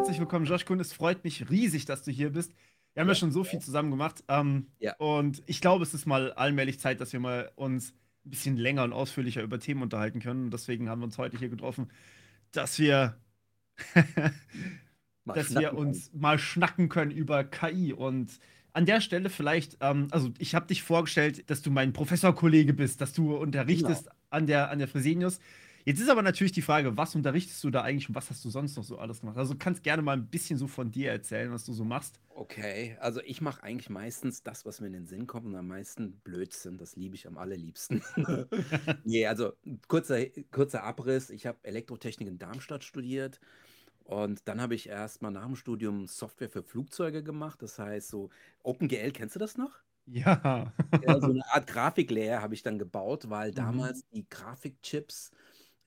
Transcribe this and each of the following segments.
herzlich willkommen, Josh Kuhn. Es freut mich riesig, dass du hier bist. Wir haben ja, ja schon so viel zusammen gemacht. Ähm, ja. Und ich glaube, es ist mal allmählich Zeit, dass wir mal uns ein bisschen länger und ausführlicher über Themen unterhalten können. Und deswegen haben wir uns heute hier getroffen, dass wir, dass wir uns mal schnacken können über KI. Und an der Stelle vielleicht, ähm, also ich habe dich vorgestellt, dass du mein Professorkollege bist, dass du unterrichtest genau. an der, an der Fresenius. Jetzt ist aber natürlich die Frage, was unterrichtest du da eigentlich und was hast du sonst noch so alles gemacht? Also kannst gerne mal ein bisschen so von dir erzählen, was du so machst. Okay, also ich mache eigentlich meistens das, was mir in den Sinn kommt und am meisten Blödsinn. Das liebe ich am allerliebsten. nee, also kurzer, kurzer Abriss. Ich habe Elektrotechnik in Darmstadt studiert. Und dann habe ich erst mal nach dem Studium Software für Flugzeuge gemacht. Das heißt, so OpenGL, kennst du das noch? Ja. ja so eine Art Grafiklayer habe ich dann gebaut, weil mhm. damals die Grafikchips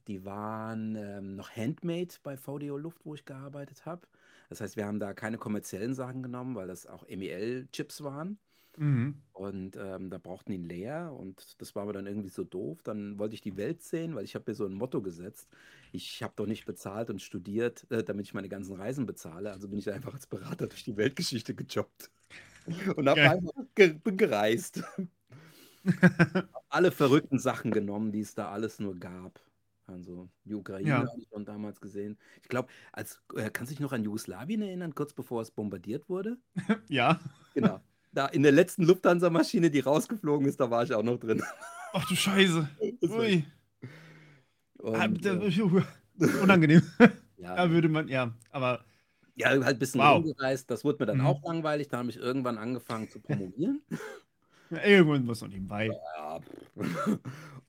die waren ähm, noch handmade bei VDO Luft, wo ich gearbeitet habe. Das heißt, wir haben da keine kommerziellen Sachen genommen, weil das auch MEL-Chips waren. Mhm. Und ähm, da brauchten die einen Layer und das war mir dann irgendwie so doof. Dann wollte ich die Welt sehen, weil ich habe mir so ein Motto gesetzt. Ich habe doch nicht bezahlt und studiert, äh, damit ich meine ganzen Reisen bezahle. Also bin ich einfach als Berater durch die Weltgeschichte gejobbt und habe einfach ge bin gereist. alle verrückten Sachen genommen, die es da alles nur gab. Also die Ukraine ja. habe ich schon damals gesehen. Ich glaube, als äh, kannst du dich noch an Jugoslawien erinnern, kurz bevor es bombardiert wurde? ja. Genau. Da in der letzten Lufthansa-Maschine, die rausgeflogen ist, da war ich auch noch drin. Ach du Scheiße. Ui. Und, ah, äh, unangenehm. ja. Da würde man, ja, aber. Ja, halt ein bisschen wow. rumgereist. Das wurde mir dann mhm. auch langweilig. Da habe ich irgendwann angefangen zu promovieren. Ja, irgendwann muss noch nebenbei. Ja.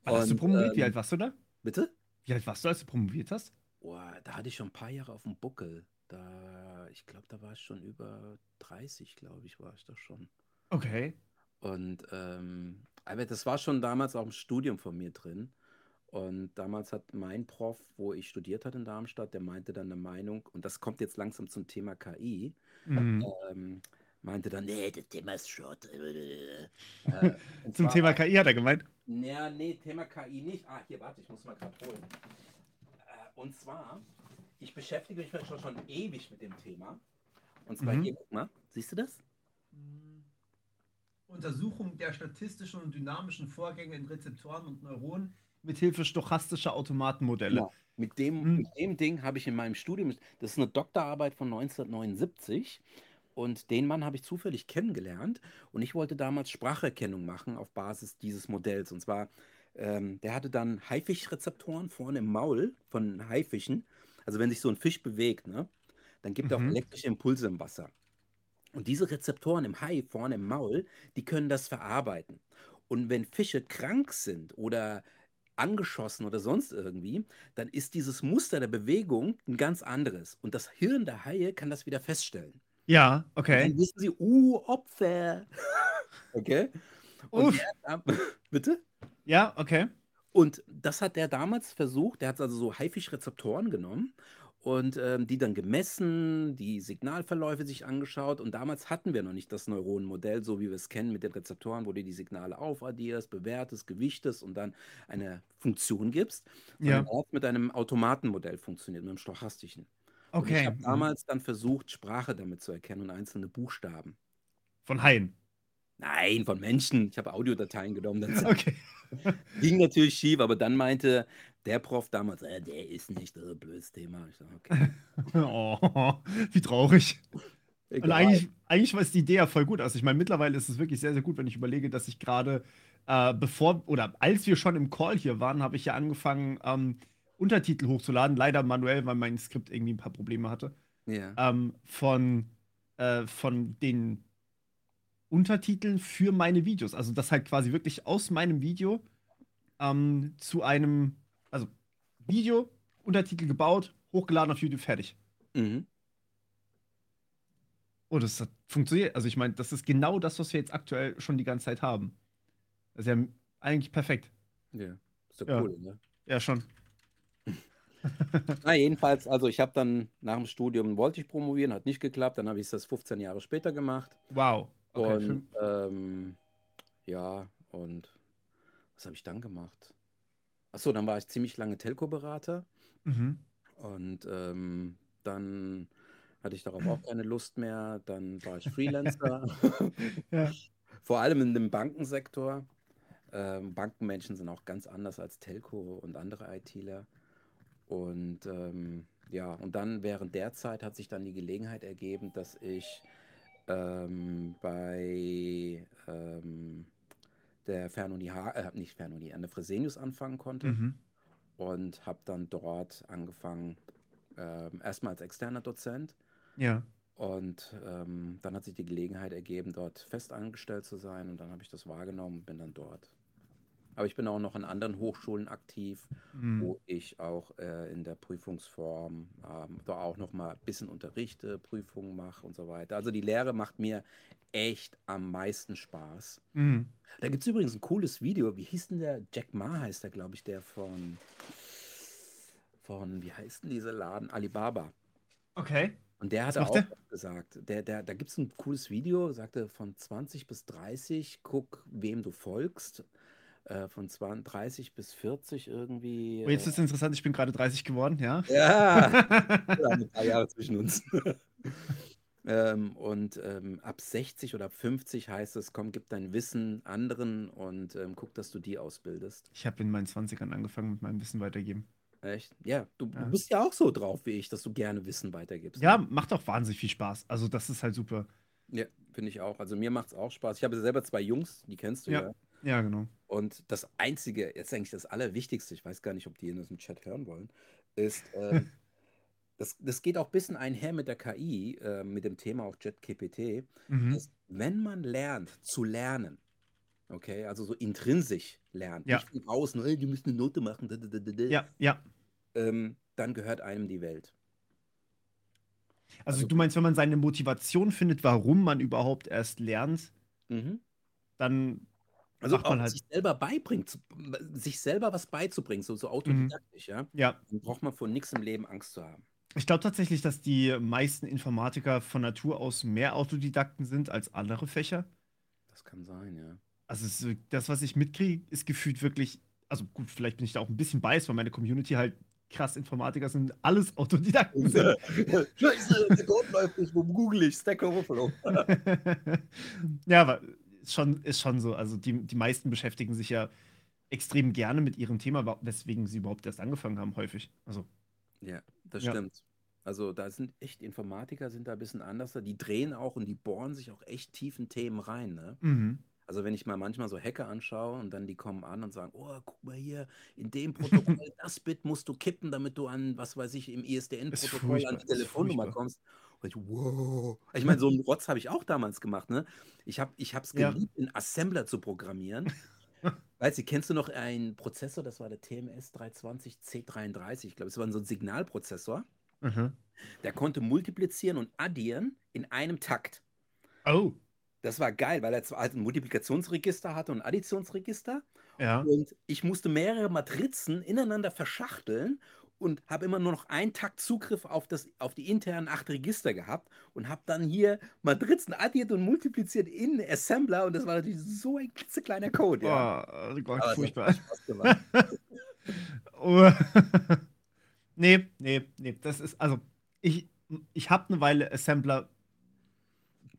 hast du promoviert? Ähm, Wie alt warst du da? Bitte? Wie alt warst du, als du promoviert hast? Boah, da hatte ich schon ein paar Jahre auf dem Buckel. Da, ich glaube, da war ich schon über 30, glaube ich, war ich da schon. Okay. Und ähm, aber das war schon damals auch im Studium von mir drin. Und damals hat mein Prof, wo ich studiert hatte in Darmstadt, der meinte dann eine Meinung, und das kommt jetzt langsam zum Thema KI, mhm. ähm, meinte dann, nee, das Thema ist Schrott. Äh, zum zwar, Thema KI hat er gemeint? Ja, nee, Thema KI nicht. Ah, hier, warte, ich muss mal gerade holen. Äh, und zwar, ich beschäftige mich schon, schon ewig mit dem Thema. Und zwar mhm. hier, guck mal, siehst du das? Untersuchung der statistischen und dynamischen Vorgänge in Rezeptoren und Neuronen mithilfe stochastischer Automatenmodelle. Ja, mit, dem, mhm. mit dem Ding habe ich in meinem Studium, das ist eine Doktorarbeit von 1979 und den Mann habe ich zufällig kennengelernt und ich wollte damals Spracherkennung machen auf Basis dieses Modells. Und zwar, ähm, der hatte dann Haifischrezeptoren vorne im Maul von Haifischen. Also wenn sich so ein Fisch bewegt, ne, dann gibt er auch mhm. elektrische Impulse im Wasser. Und diese Rezeptoren im Hai vorne im Maul, die können das verarbeiten. Und wenn Fische krank sind oder angeschossen oder sonst irgendwie, dann ist dieses Muster der Bewegung ein ganz anderes. Und das Hirn der Haie kann das wieder feststellen. Ja, okay. Dann wissen sie, uh, Opfer. okay? Und der, bitte? Ja, okay. Und das hat der damals versucht. Der hat also so Haifischrezeptoren genommen und ähm, die dann gemessen, die Signalverläufe sich angeschaut. Und damals hatten wir noch nicht das Neuronenmodell, so wie wir es kennen mit den Rezeptoren, wo du die Signale aufaddierst, bewertest, gewichtest und dann eine Funktion gibst. Und ja. auch mit einem Automatenmodell funktioniert, mit einem stochastischen. Und ich habe damals dann versucht, Sprache damit zu erkennen und einzelne Buchstaben. Von Haien? Nein, von Menschen. Ich habe Audiodateien genommen. Okay. ging natürlich schief, aber dann meinte der Prof damals, äh, der ist nicht das ist ein blödes Thema. Ich sage, okay. Oh, wie traurig. Und eigentlich, eigentlich war es die Idee ja voll gut. Also ich meine, mittlerweile ist es wirklich sehr, sehr gut, wenn ich überlege, dass ich gerade äh, bevor oder als wir schon im Call hier waren, habe ich ja angefangen, ähm, Untertitel hochzuladen, leider manuell, weil mein Skript irgendwie ein paar Probleme hatte. Ja. Ähm, von, äh, von den Untertiteln für meine Videos. Also das halt quasi wirklich aus meinem Video ähm, zu einem, also Video, Untertitel gebaut, hochgeladen auf YouTube, fertig. Mhm. Oh, das hat funktioniert. Also ich meine, das ist genau das, was wir jetzt aktuell schon die ganze Zeit haben. Das ist ja eigentlich perfekt. Ja, ist ja cool, ne? Ja, schon. Na, jedenfalls, also ich habe dann nach dem Studium wollte ich promovieren, hat nicht geklappt. Dann habe ich das 15 Jahre später gemacht. Wow. Okay, und ähm, ja, und was habe ich dann gemacht? Achso, dann war ich ziemlich lange Telco-Berater. Mhm. Und ähm, dann hatte ich darauf auch keine Lust mehr. Dann war ich Freelancer, Ja. vor allem in dem Bankensektor. Ähm, Bankenmenschen sind auch ganz anders als Telco und andere ITler. Und ähm, ja, und dann während der Zeit hat sich dann die Gelegenheit ergeben, dass ich ähm, bei ähm, der Fernuni, äh, nicht Fernuni, an der Fresenius anfangen konnte Mhm. und habe dann dort angefangen, ähm, erstmal als externer Dozent Ja. und ähm, dann hat sich die Gelegenheit ergeben, dort fest angestellt zu sein und dann habe ich das wahrgenommen und bin dann dort. Aber ich bin auch noch an anderen Hochschulen aktiv, Mhm. wo ich auch äh, in der Prüfungsform ähm, da auch noch mal ein bisschen unterrichte, Prüfungen mache und so weiter. Also die Lehre macht mir echt am meisten Spaß. Mhm. Da gibt es übrigens ein cooles Video. Wie hieß denn der? Jack Ma heißt der, glaube ich, der von, von, wie heißt denn dieser Laden? Alibaba. Okay. Und der macht auch der? gesagt. Der, der, da gibt es ein cooles Video, sagte von 20 bis 30, guck, wem du folgst. Äh, von 20, 30 bis 40 irgendwie. Oh, jetzt äh, ist es interessant, ich bin gerade 30 geworden, ja. ja, ein paar Jahre zwischen uns. ähm, und ähm, ab 60 oder ab 50 heißt es, komm, gib dein Wissen anderen und ähm, guck, dass du die ausbildest. Ich habe in meinen 20ern angefangen mit meinem Wissen weitergeben. Echt? Ja, du, Ja. bist ja auch so drauf wie ich, dass du gerne Wissen weitergibst. Ja, ne? macht auch wahnsinnig viel Spaß. Also, das ist halt super. Ja, finde ich auch. Also mir macht es auch Spaß. Ich habe selber zwei Jungs, die kennst du Ja. ja. Ja, genau. Und das Einzige, jetzt eigentlich das Allerwichtigste, ich weiß gar nicht, ob die in diesem Chat hören wollen, ist, ähm, das, das geht auch ein bisschen einher mit der KI, äh, mit dem Thema auch JetGPT, Mhm. dass wenn man lernt zu lernen, okay, also so intrinsisch lernt, Ja. nicht von außen, hey, du musst eine Note machen, Ja, ja. ähm, dann gehört einem die Welt. Also, Also- du meinst, wenn man seine Motivation findet, warum man überhaupt erst lernt, Mhm. dann Also macht man halt. sich selber beibringt, zu- sich selber was beizubringen, so, so autodidaktisch, ja, Ja, dann braucht man vor nichts im Leben Angst zu haben. ich glaube tatsächlich, dass die meisten Informatiker von Natur aus mehr Autodidakten sind als andere Fächer. Das kann sein, ja. Also, das, was ich mitkriege, ist gefühlt wirklich. Also, gut, vielleicht bin ich da auch ein bisschen biased, weil meine Community halt krass Informatiker sind, alles Autodidakten sind. Scheiße, der Code läuft nicht, wo google ich? Stack Overflow. ja, aber ist schon, ist schon so. Also die, die meisten beschäftigen sich ja extrem gerne mit ihrem Thema, weswegen sie überhaupt erst angefangen haben, häufig. Also, Ja, das Ja. stimmt. Also da sind echt Informatiker sind da ein bisschen anders. Die drehen auch und die bohren sich auch echt tief in Themen rein, ne? mhm. Also wenn ich mal manchmal so Hacker anschaue und dann die kommen an und sagen, oh, guck mal hier, in dem Protokoll, das Bit musst du kippen, damit du an, was weiß ich, im ISDN-Protokoll an die Telefonnummer kommst. Ich, wow. Ich meine, so einen Rotz habe ich auch damals gemacht, ne? Ich habe ich es Ja. geliebt, in Assembler zu programmieren. Weißt du, kennst du noch einen Prozessor, das war der TMS 320 C33, ich glaube, es war so ein Signalprozessor, Mhm. der konnte multiplizieren und addieren in einem Takt. Oh, Das war geil, weil er zwar halt ein Multiplikationsregister hatte und ein Additionsregister. ja. Und ich musste mehrere Matrizen ineinander verschachteln und habe immer nur noch einen Takt Zugriff auf, das, auf die internen acht Register gehabt und habe dann hier Matrizen addiert und multipliziert in Assembler und das war natürlich so ein klitzekleiner Code. Ja. Oh, Gott, Aber furchtbar. Spaß gemacht. Oh. nee, nee, nee. Das ist, also, ich, ich habe eine Weile Assembler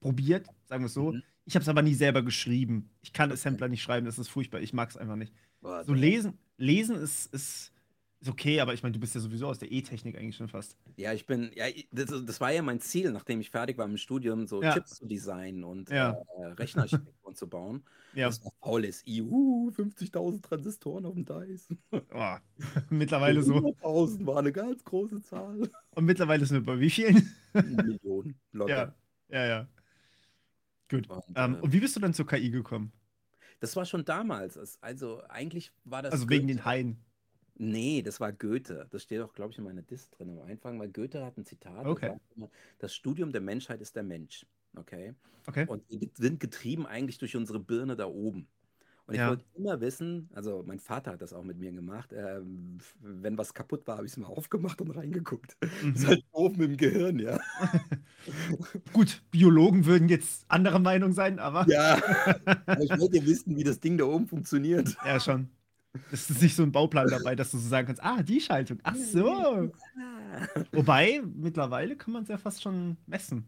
probiert, sagen wir es so. Mhm. Ich habe es aber nie selber geschrieben. Ich kann Okay. Assembler nicht schreiben, das ist furchtbar. Ich mag es einfach nicht. Boah, So lesen, lesen ist, ist, ist okay, aber ich meine, du bist ja sowieso aus der E-Technik eigentlich schon fast. Ja, ich bin, ja, das, das war ja mein Ziel, nachdem ich fertig war im Studium, so Ja. Chips zu designen und Ja. äh, Rechnerarchitekturen zu bauen. Ja, Das war faules IU, 50.000 Transistoren auf dem Dice. oh, mittlerweile so. 100.000 war eine ganz große Zahl. Und mittlerweile sind wir bei wie vielen? Millionen. Locker. Ja, ja, ja. Gut. Und, Ähm, äh, und wie bist du dann zur KI gekommen? das war schon damals. Also eigentlich war das. Also wegen den Haien. Nee, das war Goethe. Das steht auch, glaube ich, in meiner Disk drin am Anfang, weil Goethe hat ein Zitat. der Okay. sagt immer, Das Studium der Menschheit ist der Mensch. Okay. Okay. Und wir sind getrieben eigentlich durch unsere Birne da oben. Und ich Ja. wollte immer wissen, also mein Vater hat das auch mit mir gemacht, ähm, wenn was kaputt war, habe ich es mal aufgemacht und reingeguckt. Das ist Mhm. halt oben im Gehirn, ja. Gut, Biologen würden jetzt anderer Meinung sein, aber Ja, aber ich wollte wissen, wie das Ding da oben funktioniert. ja, schon. Es ist nicht so ein Bauplan dabei, dass du so sagen kannst, ah, die Schaltung, ach so. Wobei, mittlerweile kann man es ja fast schon messen.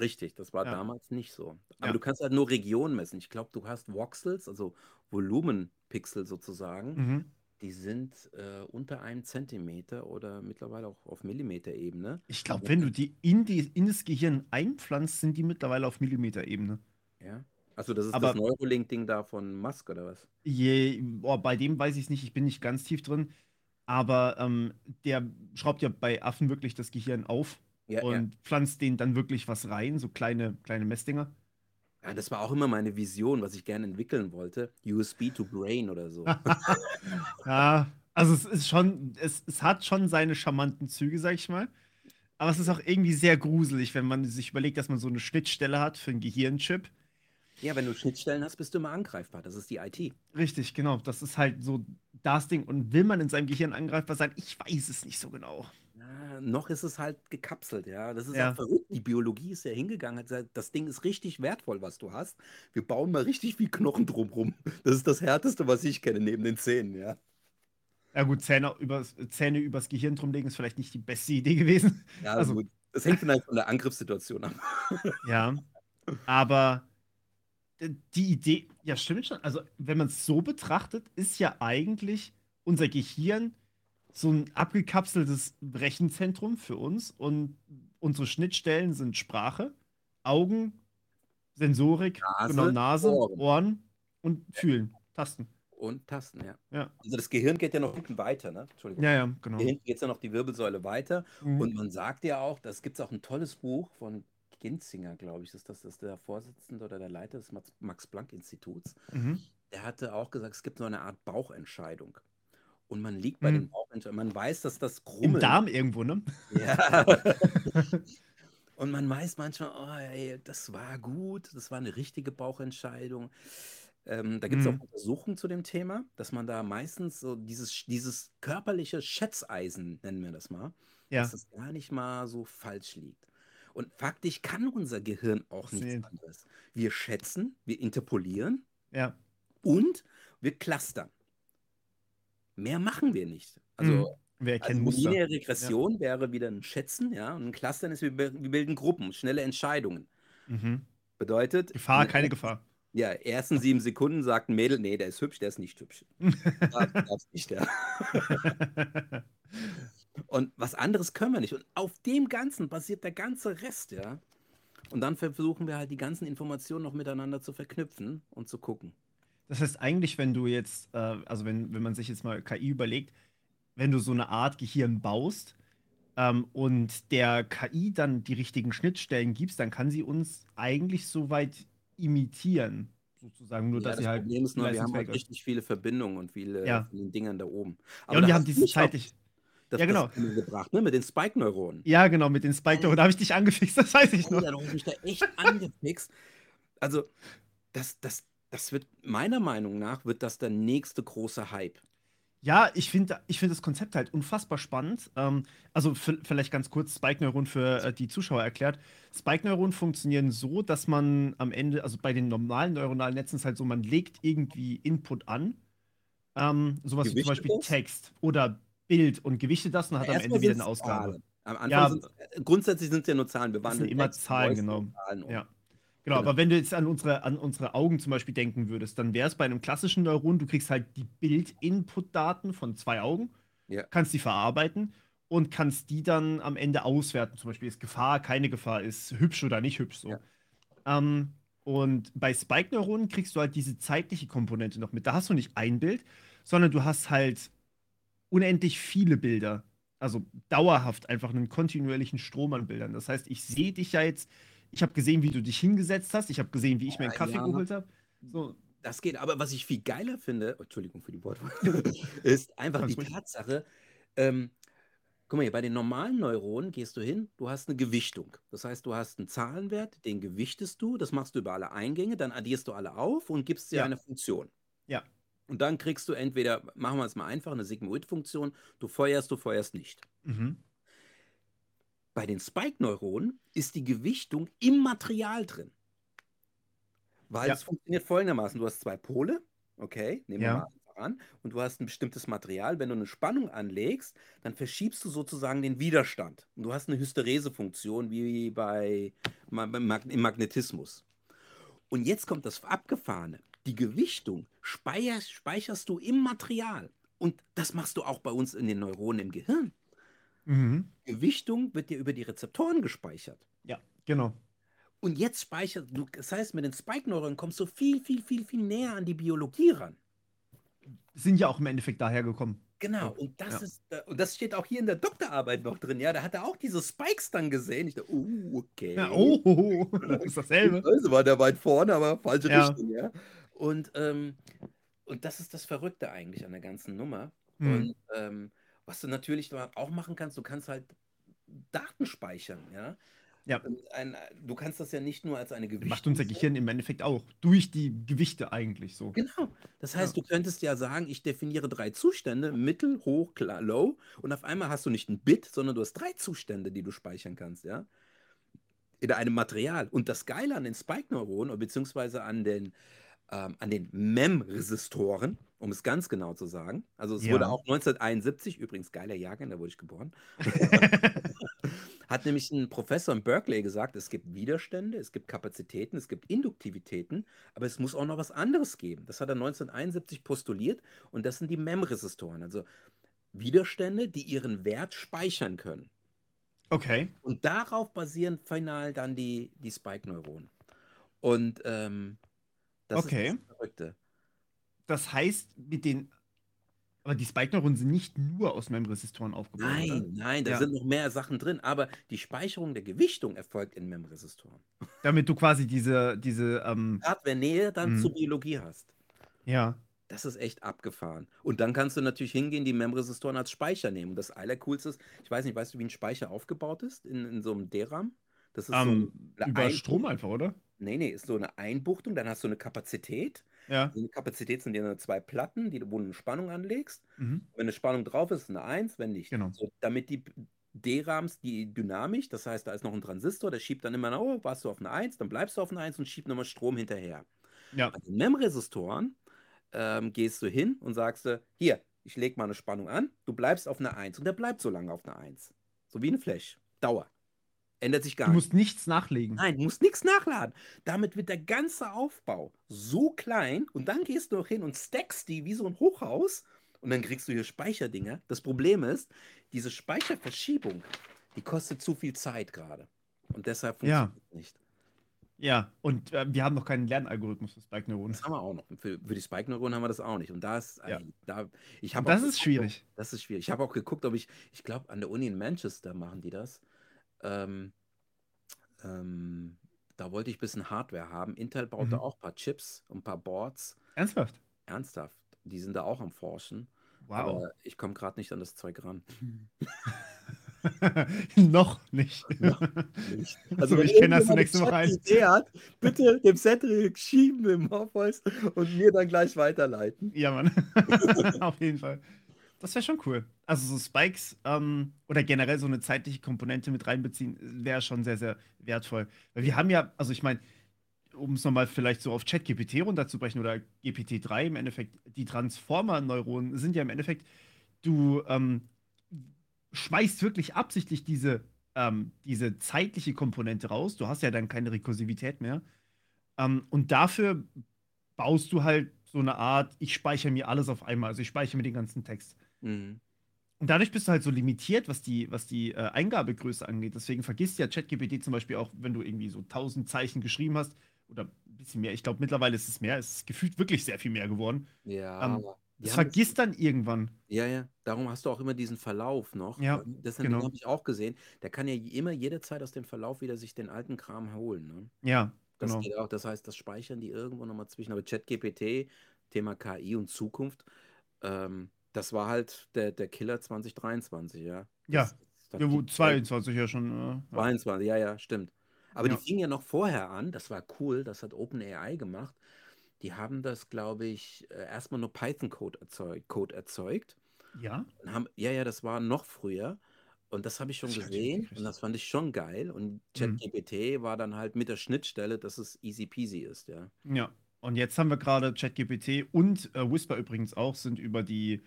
Richtig, das war Ja. damals nicht so. Aber Ja. du kannst halt nur Regionen messen. Ich glaube, du hast Voxels, also Volumenpixel sozusagen. Mhm. Die sind äh, unter einem Zentimeter oder mittlerweile auch auf Millimeterebene. Ich glaube, wenn du die in, die in das Gehirn einpflanzt, sind die mittlerweile auf Millimeterebene. Ja. Also das ist Aber- das Neuralink-Ding da von Musk oder was? Je, boah, bei dem weiß ich es nicht, ich bin nicht ganz tief drin. Aber ähm, der schraubt ja bei Affen wirklich das Gehirn auf Ja, ja. und pflanzt denen dann wirklich was rein, so kleine, kleine Messdinger. ja, das war auch immer meine Vision, was ich gerne entwickeln wollte. USB to Brain oder so. Ja, also es ist schon, es, es hat schon seine charmanten Züge, sag ich mal. Aber es ist auch irgendwie sehr gruselig, wenn man sich überlegt, dass man so eine Schnittstelle hat für einen Gehirnchip. Ja, wenn du Schnittstellen hast, bist du immer angreifbar. Das ist die IT. Richtig, genau. Das ist halt so das Ding. Und will man in seinem Gehirn angreifbar sein? Ich weiß es nicht so genau. Ja, noch ist es halt gekapselt, ja. Das ist Ja. auch verrückt. Die Biologie ist ja hingegangen, hat gesagt, das Ding ist richtig wertvoll, was du hast. Wir bauen mal richtig viel Knochen drumrum. Das ist das Härteste, was ich kenne, neben den Zähnen, ja. Ja gut, Zähne übers, Zähne übers Gehirn drumlegen ist vielleicht nicht die beste Idee gewesen. Ja, Also- gut. Das hängt vielleicht von der Angriffssituation ab. Ja. Aber die Idee, ja, stimmt schon. Also, wenn man es so betrachtet, ist ja eigentlich unser Gehirn so ein abgekapseltes Rechenzentrum für uns und unsere Schnittstellen sind Sprache, Augen, Sensorik, Nase, genau, Nase, Ohren. Ohren, und Fühlen, Tasten. Und Tasten, ja. Ja. Also das Gehirn geht ja noch hinten weiter, ne? Entschuldigung. Ja, ja, genau. Hinten geht es ja noch die Wirbelsäule weiter. Mhm. Und man sagt ja auch, das gibt es auch ein tolles Buch von Ginzinger, glaube ich, ist das, das ist der Vorsitzende oder der Leiter des Max- Max-Planck-Instituts. Mhm. Der hatte auch gesagt, es gibt so eine Art Bauchentscheidung. Und man liegt bei Mhm. den Bauchentscheidungen, man weiß, dass das Im Grummeln. Darm irgendwo, ne? Ja. Und man weiß manchmal, oh, ey, das war gut, das war eine richtige Bauchentscheidung. Ähm, da gibt es Mhm. auch Untersuchungen zu dem Thema, dass man da meistens so dieses, dieses körperliche Schätzeisen, nennen wir das mal, Ja. dass das gar nicht mal so falsch liegt. Und faktisch kann unser Gehirn auch nichts Sehen. anderes. Wir schätzen, wir interpolieren Ja. und wir clustern. Mehr machen wir nicht. Also Mhm. Wir also erkennen Muster. lineare Regression wäre wieder ein Schätzen, ja, und ein Clustern ist, wir, bi- wir bilden Gruppen, schnelle Entscheidungen. Mhm. Bedeutet, Gefahr, den keine Gefahr. Ja, ersten sieben Sekunden sagt ein Mädel, nee, der ist hübsch, der ist nicht hübsch. Ja, darf's nicht, ja. Und was anderes können wir nicht. Und auf dem Ganzen basiert der ganze Rest, ja. Und dann versuchen wir halt die ganzen Informationen noch miteinander zu verknüpfen und zu gucken. Das heißt eigentlich, wenn du jetzt, äh, also wenn, wenn man sich jetzt mal KI überlegt, wenn du so eine Art Gehirn baust ähm, und der KI dann die richtigen Schnittstellen gibst, dann kann sie uns eigentlich soweit imitieren, sozusagen, nur ja, dass das sie halt Problem ist nur, wir haben halt richtig viele Verbindungen und viele Ja. von den Dingern da oben. Ja, und wir haben du diese mich auch zeitlich. Das, Ja, genau. das gebracht, ne? Mit den Spike-Neuronen. Ja, genau, mit den Spike da habe ich dich angefixt, das weiß ich noch. Alter, du hast mich da echt angefixt. Also, das, das, das wird, meiner Meinung nach, wird das der nächste große Hype. Ja, ich finde ich find das Konzept halt unfassbar spannend. Ähm, also vielleicht ganz kurz Spike-Neuron für äh, die Zuschauer erklärt. Spike-Neuronen funktionieren so, dass man am Ende, also bei den normalen neuronalen Netzen ist halt so, man legt irgendwie Input an. Ähm, sowas wie zum Beispiel? Text oder Bild und gewichtet das und hat am Erstmal Ende wieder eine Ausgabe. Zahlen. Am Anfang Ja. sind, grundsätzlich sind es ja nur Zahlen. Wir wandeln immer Text, Zahlen, genau. in Zahlen. Ja. Genau, Genau. aber wenn du jetzt an unsere, an unsere Augen zum Beispiel denken würdest, dann wäre es bei einem klassischen Neuron, du kriegst halt die Bild-Input-Daten von zwei Augen, Ja. kannst die verarbeiten und kannst die dann am Ende auswerten. Zum Beispiel ist Gefahr, keine Gefahr, ist hübsch oder nicht hübsch so. Ja. Ähm, und bei Spike-Neuronen kriegst du halt diese zeitliche Komponente noch mit. Da hast du nicht ein Bild, sondern du hast halt unendlich viele Bilder. Also dauerhaft einfach einen kontinuierlichen Strom an Bildern. Das heißt, ich sehe dich ja jetzt, ich habe gesehen, wie du dich hingesetzt hast, ich habe gesehen, wie ich mir einen Ah, Kaffee ja. geholt habe. So, Das geht, aber was ich viel geiler finde, oh, Entschuldigung für die Wortwahl, ist einfach die ruhig. Tatsache, ähm, guck mal hier, bei den normalen Neuronen gehst du hin, du hast eine Gewichtung. Das heißt, du hast einen Zahlenwert, den gewichtest du, das machst du über alle Eingänge, dann addierst du alle auf und gibst dir Ja. eine Funktion. Ja. Und dann kriegst du entweder, machen wir es mal einfach, eine Sigmoid-Funktion, du feuerst, du feuerst nicht. mhm. Bei den Spike-Neuronen ist die Gewichtung im Material drin. Weil Ja. es funktioniert folgendermaßen: Du hast zwei Pole, okay, nehmen wir Ja. mal Membran und du hast ein bestimmtes Material. Wenn du eine Spannung anlegst, dann verschiebst du sozusagen den Widerstand. Und du hast eine Hysteresefunktion wie bei, im Magnetismus. Und jetzt kommt das Abgefahrene. Die Gewichtung speicherst, speicherst du im Material. Und das machst du auch bei uns in den Neuronen im Gehirn. Mhm. Gewichtung wird dir über die Rezeptoren gespeichert. Ja, genau. Und jetzt speichert du, das heißt, mit den Spike-Neuronen kommst du viel, viel, viel, viel näher an die Biologie ran. Sind ja auch im Endeffekt daher gekommen. Genau, und das ja. ist, und das steht auch hier in der Doktorarbeit noch drin, ja, da hat er auch diese Spikes dann gesehen. Ich dachte, uh, okay. Ja, oh, das ist dasselbe. Also war der weit vorne, aber falsche ja. Richtung, ja. Und, ähm, und das ist das Verrückte eigentlich an der ganzen Nummer. Hm. Und ähm, was du natürlich auch machen kannst, du kannst halt Daten speichern, ja. Ja. Ein, du kannst das ja nicht nur als eine Gewichtung. Macht unser Gehirn im Endeffekt auch. Durch die Gewichte eigentlich so. Genau. Das heißt, ja. du könntest ja sagen, ich definiere drei Zustände, mittel, hoch, klar, low. Und auf einmal hast du nicht ein Bit, sondern du hast drei Zustände, die du speichern kannst, ja. In einem Material. Und das Geile an den Spike-Neuronen, beziehungsweise an den ähm, an den MEM-Resistoren, um es ganz genau zu sagen. Also es ja. wurde auch 1971, übrigens geiler Jahrgang, da wurde ich geboren, hat nämlich ein Professor in Berkeley gesagt, es gibt Widerstände, es gibt Kapazitäten, es gibt Induktivitäten, aber es muss auch noch was anderes geben. Das hat er 1971 postuliert und das sind die MEM-Resistoren, also Widerstände, die ihren Wert speichern können. Okay. Und darauf basieren final dann die, die Spike-Neuronen. Und ähm, das okay. ist das Verrückte. Das heißt, mit den. Aber die Spike-Neuronen sind nicht nur aus Memresistoren aufgebaut. Nein, oder? nein, da ja. sind noch mehr Sachen drin, aber die Speicherung der Gewichtung erfolgt in Memresistoren. Damit du quasi diese, diese ähm, Hardware-Nähe dann mh. zur Biologie hast. Ja. Das ist echt abgefahren. Und dann kannst du natürlich hingehen, die Memresistoren als Speicher nehmen. Und das Allercoolste ist, ich weiß nicht, weißt du, wie ein Speicher aufgebaut ist in, in so einem DRAM? Das ist um, so über Strom einfach, oder? Nee, nee, ist so eine Einbuchtung, dann hast du eine Kapazität. Ja. Die Kapazität sind ja zwei Platten, die, wo du eine Spannung anlegst. Mhm. Wenn eine Spannung drauf ist, ist eine 1, wenn nicht. Genau. So, damit die D-Rams, die dynamisch, das heißt, da ist noch ein Transistor, der schiebt dann immer nach, oh, warst du auf eine 1, dann bleibst du auf eine 1 und schiebt nochmal Strom hinterher. Ja. Bei den MEM-Resistoren ähm, gehst du hin und sagst, hier, ich lege mal eine Spannung an, du bleibst auf eine 1 und der bleibt so lange auf eine 1. So wie ein Flash. Dauer. Ändert sich gar nichts. Du musst nichts nachlegen. Nein, du musst nichts nachladen. Damit wird der ganze Aufbau so klein und dann gehst du auch hin und stackst die wie so ein Hochhaus und dann kriegst du hier Speicherdinger. Das Problem ist, diese Speicherverschiebung, die kostet zu viel Zeit gerade. Und deshalb funktioniert es nicht. Ja, und äh, wir haben noch keinen Lernalgorithmus für Spike-Neuronen. Das haben wir auch noch. Für, für die Spike-Neuronen haben wir das auch nicht. Und da ist, ja. da, ich das ist geguckt, schwierig. Das ist schwierig. Ich habe auch geguckt, ob ich, ich glaube, an der Uni in Manchester machen die das. Ähm, ähm, da wollte ich ein bisschen Hardware haben. Intel baute mhm. auch ein paar Chips und ein paar Boards. Ernsthaft? Ernsthaft. Die sind da auch am Forschen. Wow. Aber ich komme gerade nicht an das Zeug ran. noch nicht. Noch nicht. Also, ich kenne das nächste Woche ein. Hat, bitte dem Cedric schieben im Morpheus und mir dann gleich weiterleiten. Ja, Mann. Auf jeden Fall. Das wäre schon cool. Also so Spikes ähm, oder generell so eine zeitliche Komponente mit reinbeziehen, wäre schon sehr, sehr wertvoll. Weil wir haben ja, also ich meine, um es nochmal vielleicht so auf ChatGPT runterzubrechen oder GPT-3 im Endeffekt, die Transformer-Neuronen sind ja im Endeffekt, du ähm, schmeißt wirklich absichtlich diese, ähm, diese zeitliche Komponente raus. Du hast ja dann keine Rekursivität mehr. Ähm, und dafür baust du halt so eine Art, ich speichere mir alles auf einmal. Also ich speichere mir den ganzen Text. Mhm. Und dadurch bist du halt so limitiert, was die, was die äh, Eingabegröße angeht. Deswegen vergisst ja ChatGPT zum Beispiel auch, wenn du irgendwie so 1000 Zeichen geschrieben hast oder ein bisschen mehr. Ich glaube, mittlerweile ist es mehr. Es ist gefühlt wirklich sehr viel mehr geworden. Ja. Ähm, das vergisst dann irgendwann. Ja, ja. Darum hast du auch immer diesen Verlauf noch. Ja, das genau. habe ich auch gesehen. Der kann ja immer jederzeit aus dem Verlauf wieder sich den alten Kram holen. Ne? Ja, das genau. geht auch. Das heißt, das speichern die irgendwo nochmal zwischen. Aber ChatGPT, Thema KI und Zukunft, ähm, das war halt der, der Killer 2023, ja. Ja, Das, ja wo, gibt 22 ja schon. Äh, ja. 22, ja, ja, stimmt. Aber die Ja. fingen ja noch vorher an, das war cool, das hat OpenAI gemacht. Die haben das, glaube ich, äh, erstmal nur Python-Code erzeugt, Code erzeugt. Ja? Haben, ja, ja, das war noch früher. Und das habe ich schon Das hab ich gesehen und das fand ich schon geil. Und Mhm. ChatGPT war dann halt mit der Schnittstelle, dass es easy peasy ist, ja. Ja, Und jetzt haben wir gerade ChatGPT und äh, Whisper übrigens auch, sind über die,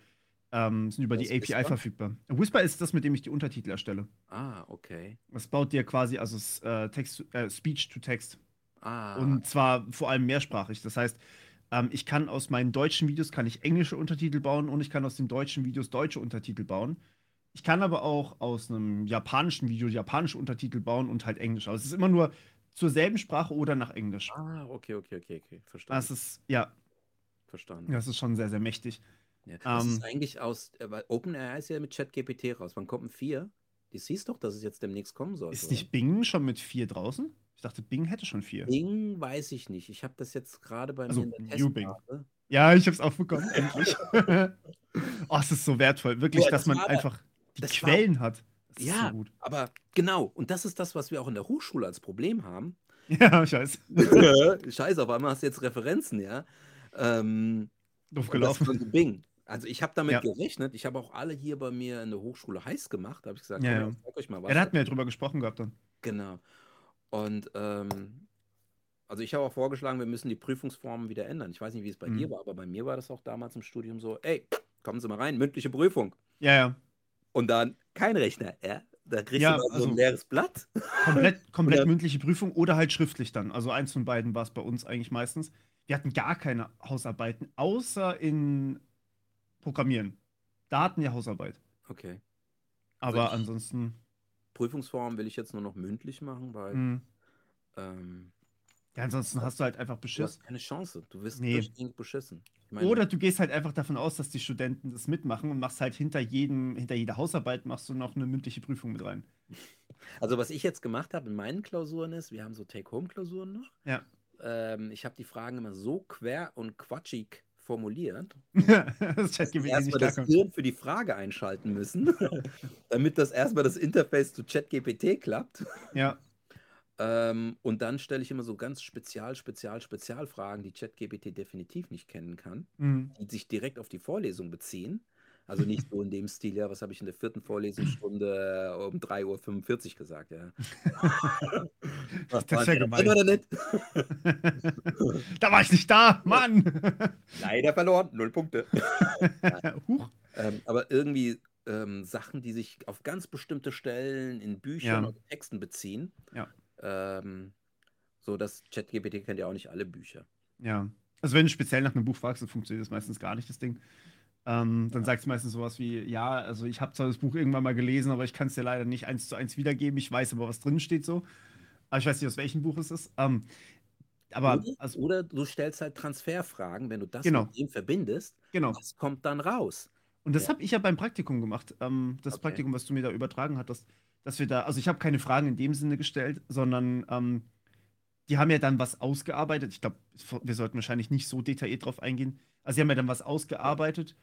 ähm, sind über Was die API Whisper? verfügbar. Whisper ist das, mit dem ich die Untertitel erstelle. Ah, okay. Das baut dir quasi, also äh, Text, äh, Speech to Text. Ah, Und zwar vor allem mehrsprachig. Das heißt, ähm, ich kann aus meinen deutschen Videos kann ich englische Untertitel bauen und ich kann aus den deutschen Videos deutsche Untertitel bauen. Ich kann aber auch aus einem japanischen Video japanische Untertitel bauen und halt Englisch. Aber es ist immer nur zur selben Sprache oder nach Englisch. ah, okay, okay, okay, okay. Verstanden. Das ist, ja, verstanden. das ist schon sehr, sehr mächtig. Ja. Das ist Ähm, eigentlich aus, äh, weil OpenAI ist ja mit ChatGPT raus. Wann kommt ein 4? Die siehst doch, dass es jetzt demnächst kommen sollte. Ist oder? nicht Bing schon mit vier draußen? Ich dachte, Bing hätte schon vier. Bing weiß ich nicht. Ich habe das jetzt gerade bei Also, mir in der New Bing. Ja, ich hab's auch bekommen, endlich. oh, es ist so wertvoll. Wirklich, Boah, dass das man war- einfach die das war- Quellen hat. Das ist Ja, so aber genau. Und das ist das, was wir auch in der Hochschule als Problem haben. Ja, ich weiß. Scheiße, auf einmal hast du jetzt Referenzen, ja. Ähm, Doof und das gelaufen. von Bing. Also ich habe damit Ja. gerechnet. Ich habe auch alle hier bei mir in der Hochschule heiß gemacht. Da habe ich gesagt, Ja, ja. ich zeig euch mal was. Ja, da hatten wir ja drüber gesprochen gehabt dann. Genau. Und ähm, also ich habe auch vorgeschlagen, wir müssen die Prüfungsformen wieder ändern. Ich weiß nicht, wie es bei dir Mhm. war, aber bei mir war das auch damals im Studium so, ey, kommen Sie mal rein, mündliche Prüfung. Ja, ja. Und dann kein Rechner, ja. Da kriegst Ja, du mal so also- ein leeres Blatt. Komplett, komplett mündliche Prüfung oder halt schriftlich dann. Also eins von beiden war es bei uns eigentlich meistens. Wir hatten gar keine Hausarbeiten, außer in Programmieren. Da hatten wir Hausarbeit. Okay. Aber ich- ansonsten. Prüfungsformen will ich jetzt nur noch mündlich machen, weil mh. ähm, Ja, ansonsten hast du halt einfach du Beschiss. hast keine Chance. Du wirst Nee. durchgehend beschissen. Meine, Oder du gehst halt einfach davon aus, dass die Studenten das mitmachen und machst halt hinter jedem, hinter jeder Hausarbeit machst du noch eine mündliche Prüfung mit rein. Also was ich jetzt gemacht habe in meinen Klausuren ist, wir haben so Take-Home-Klausuren noch. Ja. Ähm, ich habe die Fragen immer so quer und quatschig formuliert, das Chat gibt erstmal das. Hirn für die Frage einschalten müssen, damit das erstmal das Interface zu ChatGPT klappt. Ja, Ähm, und dann stelle ich immer so ganz spezial, spezial, Spezialfragen, die ChatGPT definitiv nicht kennen kann, mhm. die sich direkt auf die Vorlesung beziehen. Also nicht so in dem Stil, ja, was habe ich in der vierten Vorlesungsstunde äh, um 3.45 Uhr gesagt, ja. Was Das wär der gemein. oder nicht? da war ich nicht da, Mann! Leider verloren, null Punkte. Huch. Ähm, aber irgendwie ähm, Sachen, die sich auf ganz bestimmte Stellen in Büchern Ja. oder Texten beziehen. Ja. Ähm, so, das ChatGPT kennt ja auch nicht alle Bücher. Ja. Also wenn du speziell nach einem Buch fragst, dann funktioniert das meistens gar nicht, das Ding. Ähm, dann sagt es meistens sowas wie, ja, also ich habe zwar das Buch irgendwann mal gelesen, aber ich kann es dir leider nicht eins zu eins wiedergeben. Ich weiß aber, was drin steht so. Aber ich weiß nicht, aus welchem Buch es ist. Ähm, aber, oder, also, oder du stellst halt Transferfragen, wenn du das Genau. mit dem verbindest, genau. was kommt dann raus? Und das Ja. habe ich ja beim Praktikum gemacht. Ähm, das Okay. Praktikum, was du mir da übertragen hattest, dass wir da, also ich habe keine Fragen in dem Sinne gestellt, sondern ähm, die haben ja dann was ausgearbeitet. Ich glaube, wir sollten wahrscheinlich nicht so detailliert drauf eingehen. Also sie haben ja dann was ausgearbeitet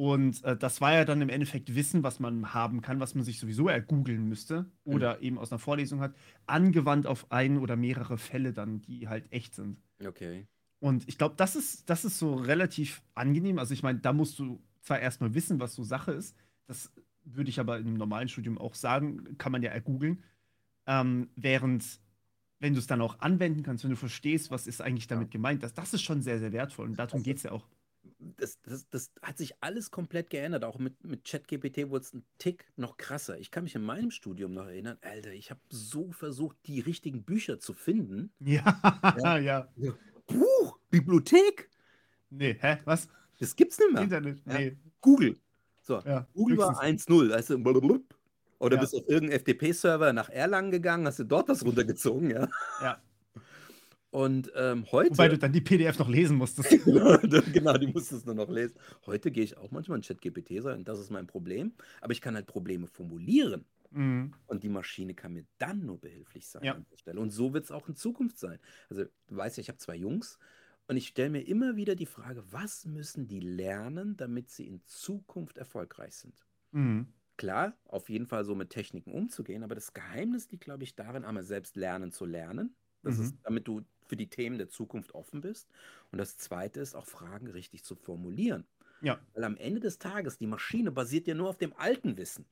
und äh, das war ja dann im Endeffekt Wissen, was man haben kann, was man sich sowieso ergoogeln müsste oder eben aus einer Vorlesung hat, angewandt auf ein oder mehrere Fälle dann, die halt echt sind. Okay. Und ich glaube, das ist, das ist so relativ angenehm. Also ich meine, da musst du zwar erstmal wissen, was so Sache ist. Das würde ich aber im normalen Studium auch sagen, kann man ja ergoogeln. Ähm, während, wenn du es dann auch anwenden kannst, wenn du verstehst, was ist eigentlich damit gemeint, das, das ist schon sehr, sehr wertvoll. Und darum geht es ja auch. Das, das, das hat sich alles komplett geändert. Auch mit, mit ChatGPT wurde es ein Tick noch krasser. Ich kann mich in meinem Studium noch erinnern, Alter, ich habe so versucht, die richtigen Bücher zu finden. Ja, ja. Buch, Bibliothek, Nee, hä? Was? das gibt's nicht mehr. Internet? Ja. Nee. Google. So, Ja, Google war höchstens. 1-0. Weißt du, blablabla. Oder Ja. bist auf irgendeinen FTP-Server nach Erlangen gegangen, hast du dort was runtergezogen, ja. Ja. Und ähm, heute. Wobei du dann die PDF noch lesen musstest. genau, die musstest du noch lesen. Heute gehe ich auch manchmal in ChatGPT sein und das ist mein Problem. Aber ich kann halt Probleme formulieren. Mhm. Und die Maschine kann mir dann nur behilflich sein Ja. an der Stelle. Und so wird es auch in Zukunft sein. Also, du weißt ja, ich habe zwei Jungs und ich stelle mir immer wieder die Frage, was müssen die lernen, damit sie in Zukunft erfolgreich sind? Mhm. Klar, auf jeden Fall so mit Techniken umzugehen, aber das Geheimnis liegt, glaube ich, darin, einmal selbst lernen zu lernen. Das Mhm. ist, damit du für die Themen der Zukunft offen bist. Und das zweite ist auch Fragen richtig zu formulieren. Ja, Weil am Ende des Tages, die Maschine basiert ja nur auf dem alten Wissen.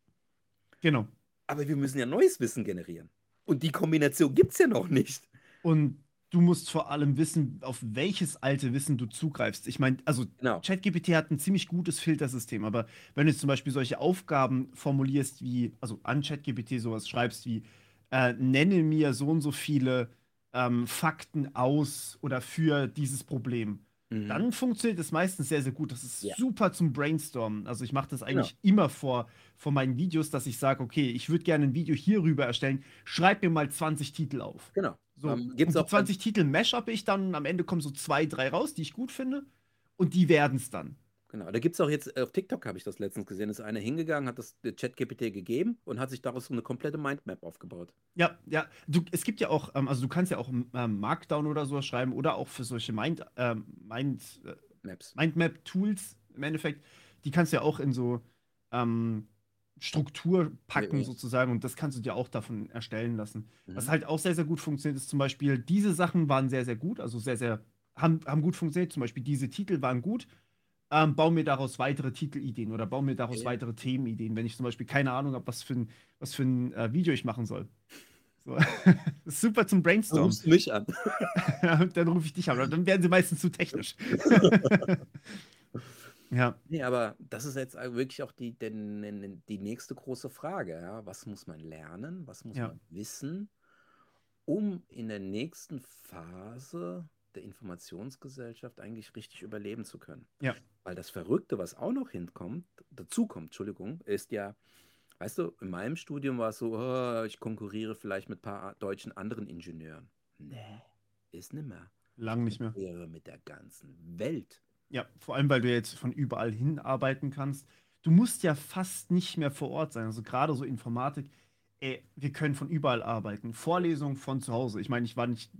genau. Aber wir müssen ja neues Wissen generieren. Und die Kombination gibt es ja noch nicht. Und du musst vor allem wissen, auf welches alte Wissen du zugreifst. Ich meine, also Genau. ChatGPT hat ein ziemlich gutes Filtersystem, aber wenn du jetzt zum Beispiel solche Aufgaben formulierst wie, also an ChatGPT sowas schreibst wie, äh, nenne mir so und so viele ähm, Fakten aus oder für dieses Problem, Mhm. dann funktioniert es meistens sehr, sehr gut. Das ist Ja. super zum Brainstormen. Also ich mache das Genau. eigentlich immer vor, vor meinen Videos, dass ich sage, okay, ich würde gerne ein Video hierüber erstellen, schreib mir mal 20 Titel auf. Genau. So, Ähm, und gibt's die auch 20 Titel mashup ich dann, am Ende kommen so zwei, drei raus, die ich gut finde. Und die werden es dann. Genau, da gibt es auch jetzt, äh, auf TikTok habe ich das letztens gesehen, ist einer hingegangen, hat das äh, ChatGPT gegeben und hat sich daraus so eine komplette Mindmap aufgebaut. Ja, ja. Du, es gibt ja auch, ähm, also du kannst ja auch ähm, Markdown oder so schreiben oder auch für solche Mind, ähm, Mind, äh, Maps. Mindmap-Tools im Endeffekt, die kannst du ja auch in so ähm, Struktur packen Ja, ja. sozusagen und das kannst du dir auch davon erstellen lassen. Was Mhm. halt auch sehr, sehr gut funktioniert, ist zum Beispiel, diese Sachen waren sehr, sehr gut, also sehr, sehr, haben, haben gut funktioniert. Zum Beispiel diese Titel waren gut. Ähm, bau mir daraus weitere Titelideen oder bau mir daraus Ja. weitere Themenideen, wenn ich zum Beispiel keine Ahnung habe, was für ein, was für ein äh, Video ich machen soll. So. Super zum Du Brainstormen. rufst mich an. Dann rufe ich dich an. Dann werden sie meistens zu technisch. ja, Nee, aber das ist jetzt wirklich auch die, den, die nächste große Frage. Ja? Was muss man lernen? Was muss Ja. man wissen, um in der nächsten Phase der Informationsgesellschaft eigentlich richtig überleben zu können? Ja. Weil das Verrückte, was auch noch hinkommt, dazukommt, Entschuldigung, ist ja, weißt du, in meinem Studium war es so, oh, ich konkurriere vielleicht mit ein paar deutschen anderen Ingenieuren. Nee, ist nicht mehr. lang nicht mehr. Konkurriere mit der ganzen Welt. Ja, vor allem, weil du jetzt von überall hin arbeiten kannst. Du musst ja fast nicht mehr vor Ort sein. Also gerade so Informatik, ey, wir können von überall arbeiten. Vorlesungen von zu Hause. Ich meine, ich war nicht,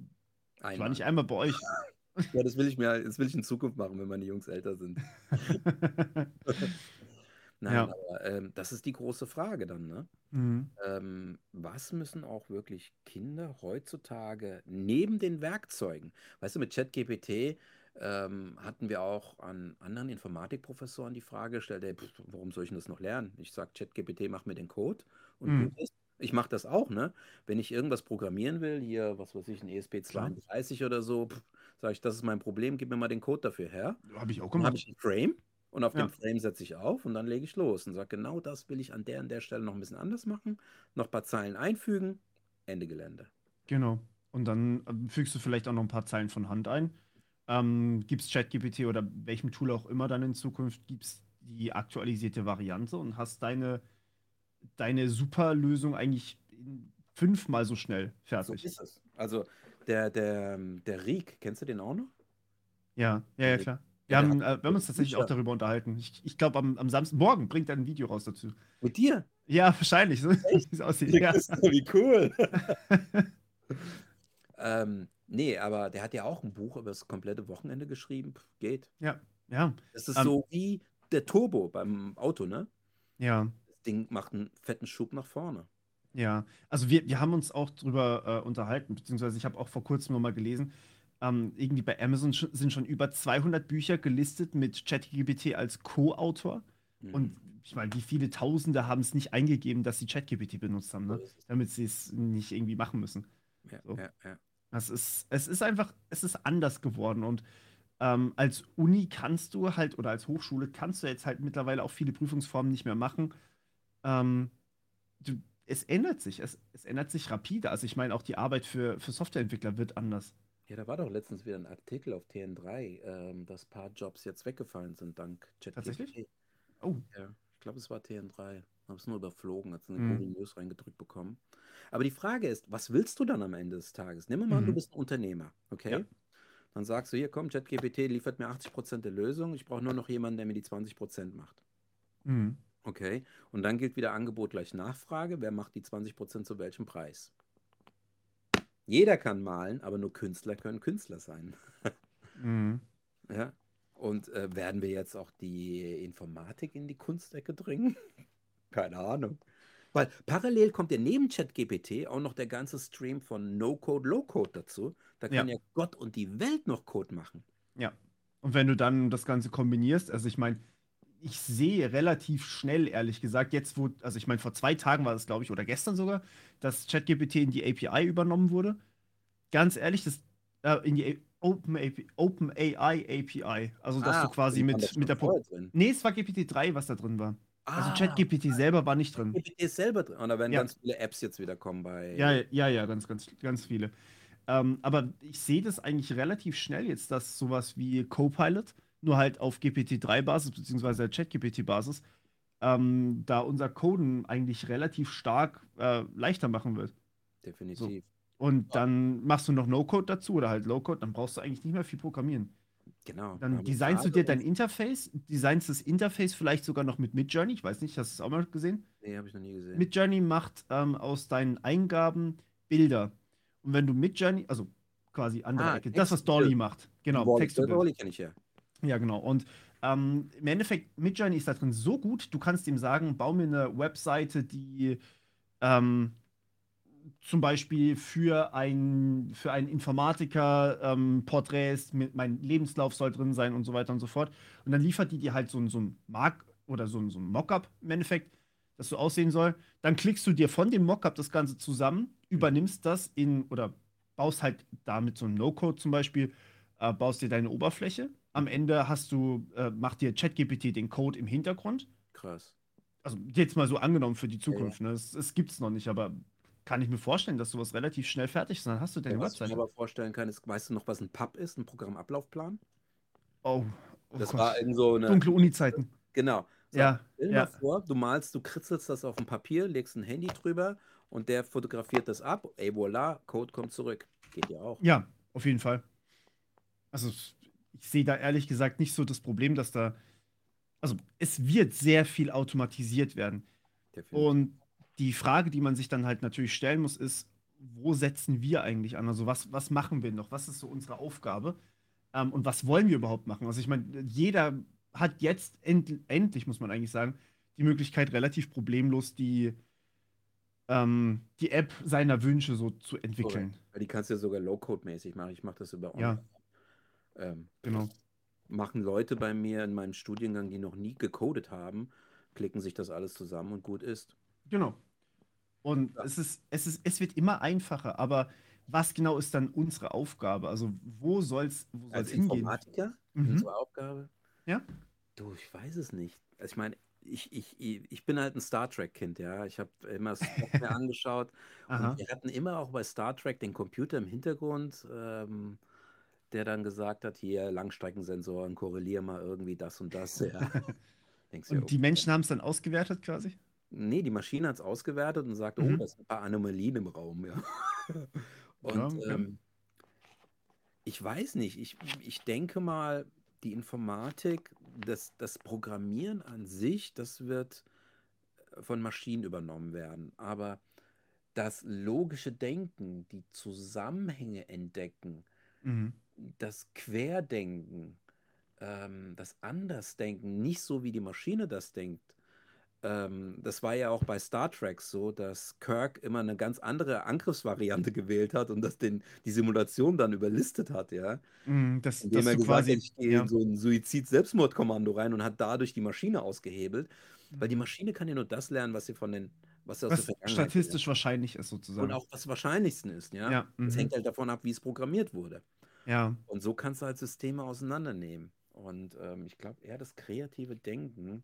ich war Einmal. nicht einmal bei euch. Ja, das will ich mir, das will ich in Zukunft machen, wenn meine Jungs älter sind. Nein, Ja. aber ähm, das ist die große Frage dann, ne? Mhm. Ähm, was müssen auch wirklich Kinder heutzutage neben den Werkzeugen? Weißt du, mit ChatGPT ähm, hatten wir auch an anderen Informatikprofessoren die Frage gestellt, ey, pff, warum soll ich denn das noch lernen? Ich sage, ChatGPT, mach mir den Code und Mhm. gut ist. Ich mache das auch, ne? Wenn ich irgendwas programmieren will, hier, was weiß ich, ein Klar. ESP32 oder so, sage ich, das ist mein Problem, gib mir mal den Code dafür her. Habe ich auch Dann habe gemacht. ich einen Frame und auf Ja. dem Frame setze ich auf und dann lege ich los und sage, genau das will ich an der und der Stelle noch ein bisschen anders machen, noch ein paar Zeilen einfügen, Ende Gelände. Genau. Und dann ähm, fügst du vielleicht auch noch ein paar Zeilen von Hand ein. Ähm, gibst ChatGPT oder welchem Tool auch immer dann in Zukunft, gibst die aktualisierte Variante und hast deine, deine Superlösung eigentlich in fünfmal so schnell So fertig. ist es. Also der, der, der Riek, kennst du den auch noch? Ja, ja, ja, klar. Wir Ja, haben, äh, wir haben uns tatsächlich auch darüber unterhalten. Ich, ich glaube, am, am Samstag, morgen bringt er ein Video raus dazu. Mit dir? Ja, wahrscheinlich, so wie es aussieht. Ja. Wie cool. ähm, nee, aber der hat ja auch ein Buch über das komplette Wochenende geschrieben. Pff, geht. Ja, ja, Das ist Ähm, so wie der Turbo beim Auto, ne? ja. Das Ding macht einen fetten Schub nach vorne. Ja, also wir, wir haben uns auch drüber äh, unterhalten, beziehungsweise ich habe auch vor kurzem nochmal gelesen, ähm, irgendwie bei Amazon sch- sind schon über 200 Bücher gelistet mit ChatGPT als Co-Autor. Mhm. Und ich meine, wie viele Tausende haben es nicht eingegeben, dass sie ChatGPT benutzt haben, ne? damit sie es nicht irgendwie machen müssen. Ja, so. ja, ja. Das ist, es ist einfach, es ist anders geworden. Und ähm, als Uni kannst du halt, oder als Hochschule kannst du jetzt halt mittlerweile auch viele Prüfungsformen nicht mehr machen. Ähm, du, es ändert sich, es, es ändert sich rapide. Also ich meine, auch die Arbeit für, für Softwareentwickler wird anders. Ja, da war doch letztens wieder ein Artikel auf TN3, ähm, dass ein paar Jobs jetzt weggefallen sind dank ChatGPT. Tatsächlich? Oh, Ja, ich glaube, es war TN3. Habe es nur überflogen, hat es in Mhm. Google News reingedrückt bekommen. Aber die Frage ist, was willst du dann am Ende des Tages? Nimm mal an, du Mhm. bist ein Unternehmer, okay? Ja. Dann sagst du, hier komm, ChatGPT liefert mir 80% der Lösung, ich brauche nur noch jemanden, der mir die 20% macht. mhm. Okay? Und dann gilt wieder Angebot gleich Nachfrage. Wer macht die 20% zu welchem Preis? Jeder kann malen, aber nur Künstler können Künstler sein. Mhm. Ja. Und äh, werden wir jetzt auch die Informatik in die Kunstecke bringen? Keine Ahnung. Weil parallel kommt ja neben ChatGPT auch noch der ganze Stream von No-Code, Low-Code dazu. Da kann Ja. ja. Gott und die Welt noch Code machen. Ja. Und wenn du dann das Ganze kombinierst, also ich meine, ich sehe relativ schnell, ehrlich gesagt, jetzt wo, also ich meine, vor zwei Tagen war das, glaube ich, oder gestern sogar, dass ChatGPT in die API übernommen wurde. Ganz ehrlich, das, äh, in die Open, API, Open AI API. Also, dass Ah, du quasi mit, mit der Pro drin? Nee, es war GPT-3, was da drin war. Also, Ah, ChatGPT selber war nicht drin. GPT ist selber drin. Und da werden Ja. ganz viele Apps jetzt wieder kommen bei. Ja, ja, ja, ganz, ganz, ganz viele. Ähm, aber ich sehe das eigentlich relativ schnell jetzt, dass sowas wie Copilot, nur halt auf GPT-3-Basis, beziehungsweise Chat-GPT-Basis, ähm, da unser Coden eigentlich relativ stark äh, leichter machen wird. definitiv. Und dann machst du noch No-Code dazu oder halt Low-Code, dann brauchst du eigentlich nicht mehr viel programmieren. Genau. Dann designst du dir dein Interface, designst das Interface vielleicht sogar noch mit Midjourney, ich weiß nicht, hast du es auch mal gesehen? Nee, habe ich noch nie gesehen. Midjourney macht ähm, aus deinen Eingaben Bilder. Und wenn du Midjourney, also quasi andere Ah, Ecke, das, was Dolly macht. Genau, Text. Wall-E kenne ich ja. Ja, genau. Und ähm, im Endeffekt, Midjourney ist da drin so gut, du kannst ihm sagen, bau mir eine Webseite, die ähm, zum Beispiel für ein, für einen Informatiker ähm, Porträts, mit, mein Lebenslauf soll drin sein und so weiter und so fort. Und dann liefert die dir halt so, ein- so ein Mark oder so, ein- so ein Mockup im Endeffekt, das so aussehen soll. Dann klickst du dir von dem Mockup das Ganze zusammen, übernimmst das in oder baust halt damit so ein No-Code zum Beispiel, äh, baust dir deine Oberfläche. Am Ende hast du, äh, macht dir ChatGPT den Code im Hintergrund. Krass. Also jetzt mal so angenommen für die Zukunft. Ne? Das, das gibt es noch nicht, aber kann ich mir vorstellen, dass sowas relativ schnell fertig ist. Dann hast du deine Ja, was ich mir Webseite. aber vorstellen kann, ist, weißt du noch, was ein Pub ist, ein Programmablaufplan? Oh, oh Das Gott. war in so eine. Dunkle Uni-Zeiten. Genau. So, Ja, Stell dir ja. mal vor, du malst, du kritzelst das auf ein Papier, legst ein Handy drüber und der fotografiert das ab. Ey, voilà, Code kommt zurück. Geht ja auch. Ja, auf jeden Fall. Also ich sehe da ehrlich gesagt nicht so das Problem, dass da. Also es wird sehr viel automatisiert werden. Und die Frage, die man sich dann halt natürlich stellen muss, ist, wo setzen wir eigentlich an? Also was, was machen wir noch? Was ist so unsere Aufgabe? Ähm, und was wollen wir überhaupt machen? Also ich meine, jeder hat jetzt end, endlich, muss man eigentlich sagen, die Möglichkeit, relativ problemlos die, ähm, die App seiner Wünsche so zu entwickeln. Weil die kannst du ja sogar Low-Code-mäßig machen. Ich mache das über Ja. Ähm, Genau. machen Leute bei mir in meinem Studiengang, die noch nie gecodet haben, klicken sich das alles zusammen und gut ist. Genau. Und Ja. es ist, es ist, es wird immer einfacher, aber was genau ist dann unsere Aufgabe? Also wo soll's, wo soll's Als hingehen? Informatiker, Mhm. unsere Aufgabe? Ja. Du, ich weiß es nicht. Also ich meine, ich, ich, ich bin halt ein Star Trek-Kind, ja. Ich habe immer Star Trek angeschaut und wir hatten immer auch bei Star Trek den Computer im Hintergrund, ähm, der dann gesagt hat, hier Langstreckensensoren, korrelier mal irgendwie das und das. Ja. Du, ja, Und die Menschen haben es dann ausgewertet quasi? Nee, die Maschine hat es ausgewertet und sagt, oh, Mhm. das sind ein paar Anomalien im Raum, ja. Und Ja, okay. ähm, ich weiß nicht, ich, ich denke mal, die Informatik, das, das Programmieren an sich, das wird von Maschinen übernommen werden. Aber das logische Denken, die Zusammenhänge entdecken, Mhm. Das Querdenken, ähm, das Andersdenken, nicht so wie die Maschine das denkt. Ähm, das war ja auch bei Star Trek so, dass Kirk immer eine ganz andere Angriffsvariante gewählt hat und das den, die Simulation dann überlistet hat, ja. Mhm, dass, Indem dass er du gesagt quasi. ich gehe ja. in so ein Suizid-Selbstmordkommando rein und hat dadurch die Maschine ausgehebelt. Weil die Mhm. Maschine kann ja nur das lernen, was sie von den, was Was statistisch wahrscheinlich ist, sozusagen. Und auch was wahrscheinlichsten ist, ja. Ja, Das mhm. hängt halt davon ab, wie es programmiert wurde. Ja. Und so kannst du halt Systeme auseinandernehmen. Und ähm, ich glaube eher das kreative Denken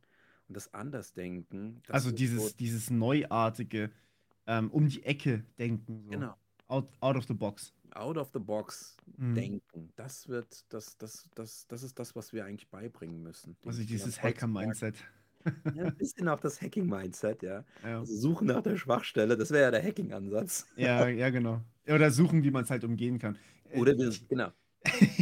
und das Andersdenken. das Also dieses, so, dieses neuartige, ähm, um die Ecke denken, so. genau, Out, out of the box. out of the box Mhm. denken. Das wird, das, das, das, das ist das, was wir eigentlich beibringen müssen. Also dieses heutzutage. Hacker-Mindset. Ja, ein bisschen auch das Hacking-Mindset, ja. Ja. Also suchen nach der Schwachstelle, das wäre ja der Hacking-Ansatz. ja, ja, genau. Oder suchen, wie man es halt umgehen kann. Äh, Oder wir, ich genau.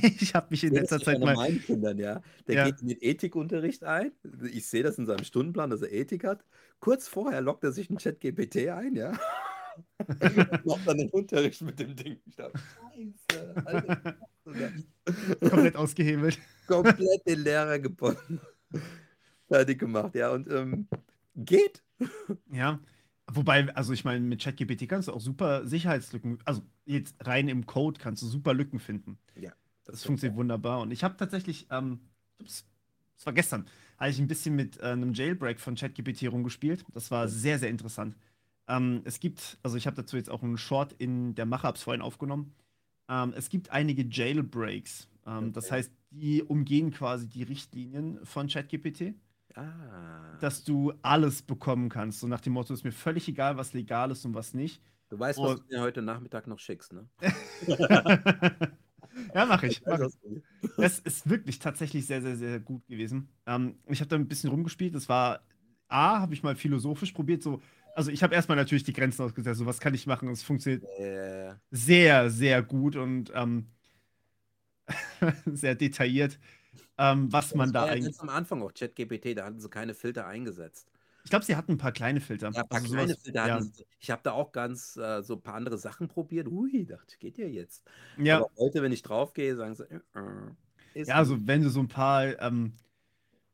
ich habe mich in letzter Zeit mal. meinen Kindern, ja. Der Ja. geht in den Ethikunterricht ein. Ich sehe das in seinem Stundenplan, dass er Ethik hat. Kurz vorher lockt er sich ein Chat-GPT ein, ja. Macht dann den Unterricht mit dem Ding. Ich dachte, Scheiße, Alter. komplett ausgehebelt. Komplett den Lehrer gebunden. Fertig gemacht, ja. Und ähm, geht. Ja. Wobei, also ich meine, mit ChatGPT kannst du auch super Sicherheitslücken, also jetzt rein im Code kannst du super Lücken finden. Ja, Das, stimmt, funktioniert wunderbar. Und ich habe tatsächlich, ähm, ups, das war gestern, habe ich ein bisschen mit äh, einem Jailbreak von ChatGPT rumgespielt. Das war sehr, sehr interessant. Ähm, es gibt, also ich habe dazu jetzt auch einen Short in der Macher-Apps vorhin aufgenommen. Ähm, es gibt einige Jailbreaks. Ähm, Das Okay. heißt, die umgehen quasi die Richtlinien von ChatGPT, Ah. dass du alles bekommen kannst. So nach dem Motto, ist mir völlig egal, was legal ist und was nicht. Du weißt, was Und- du mir heute Nachmittag noch schickst, ne? ja, mache ich. Mach ich. das ist wirklich tatsächlich sehr, sehr, sehr gut gewesen. Ähm, ich habe da ein bisschen rumgespielt. Das war A, habe ich mal philosophisch probiert. So, also ich habe erstmal natürlich die Grenzen ausgesetzt. So, was kann ich machen? Es funktioniert Äh, sehr, sehr gut und ähm, sehr detailliert, ähm, was man da eigentlich. am Anfang auch ChatGPT, da hatten sie keine Filter eingesetzt. Ich glaube, sie hatten ein paar kleine Filter. Ja, ein paar Also kleine sowas- Filter ja. sie. Ich habe da auch ganz äh, so ein paar andere Sachen probiert. Ui, dachte, geht ja jetzt. Ja, Aber heute, wenn ich draufgehe, sagen sie, äh, äh, ist ja, also wenn du so ein paar ähm,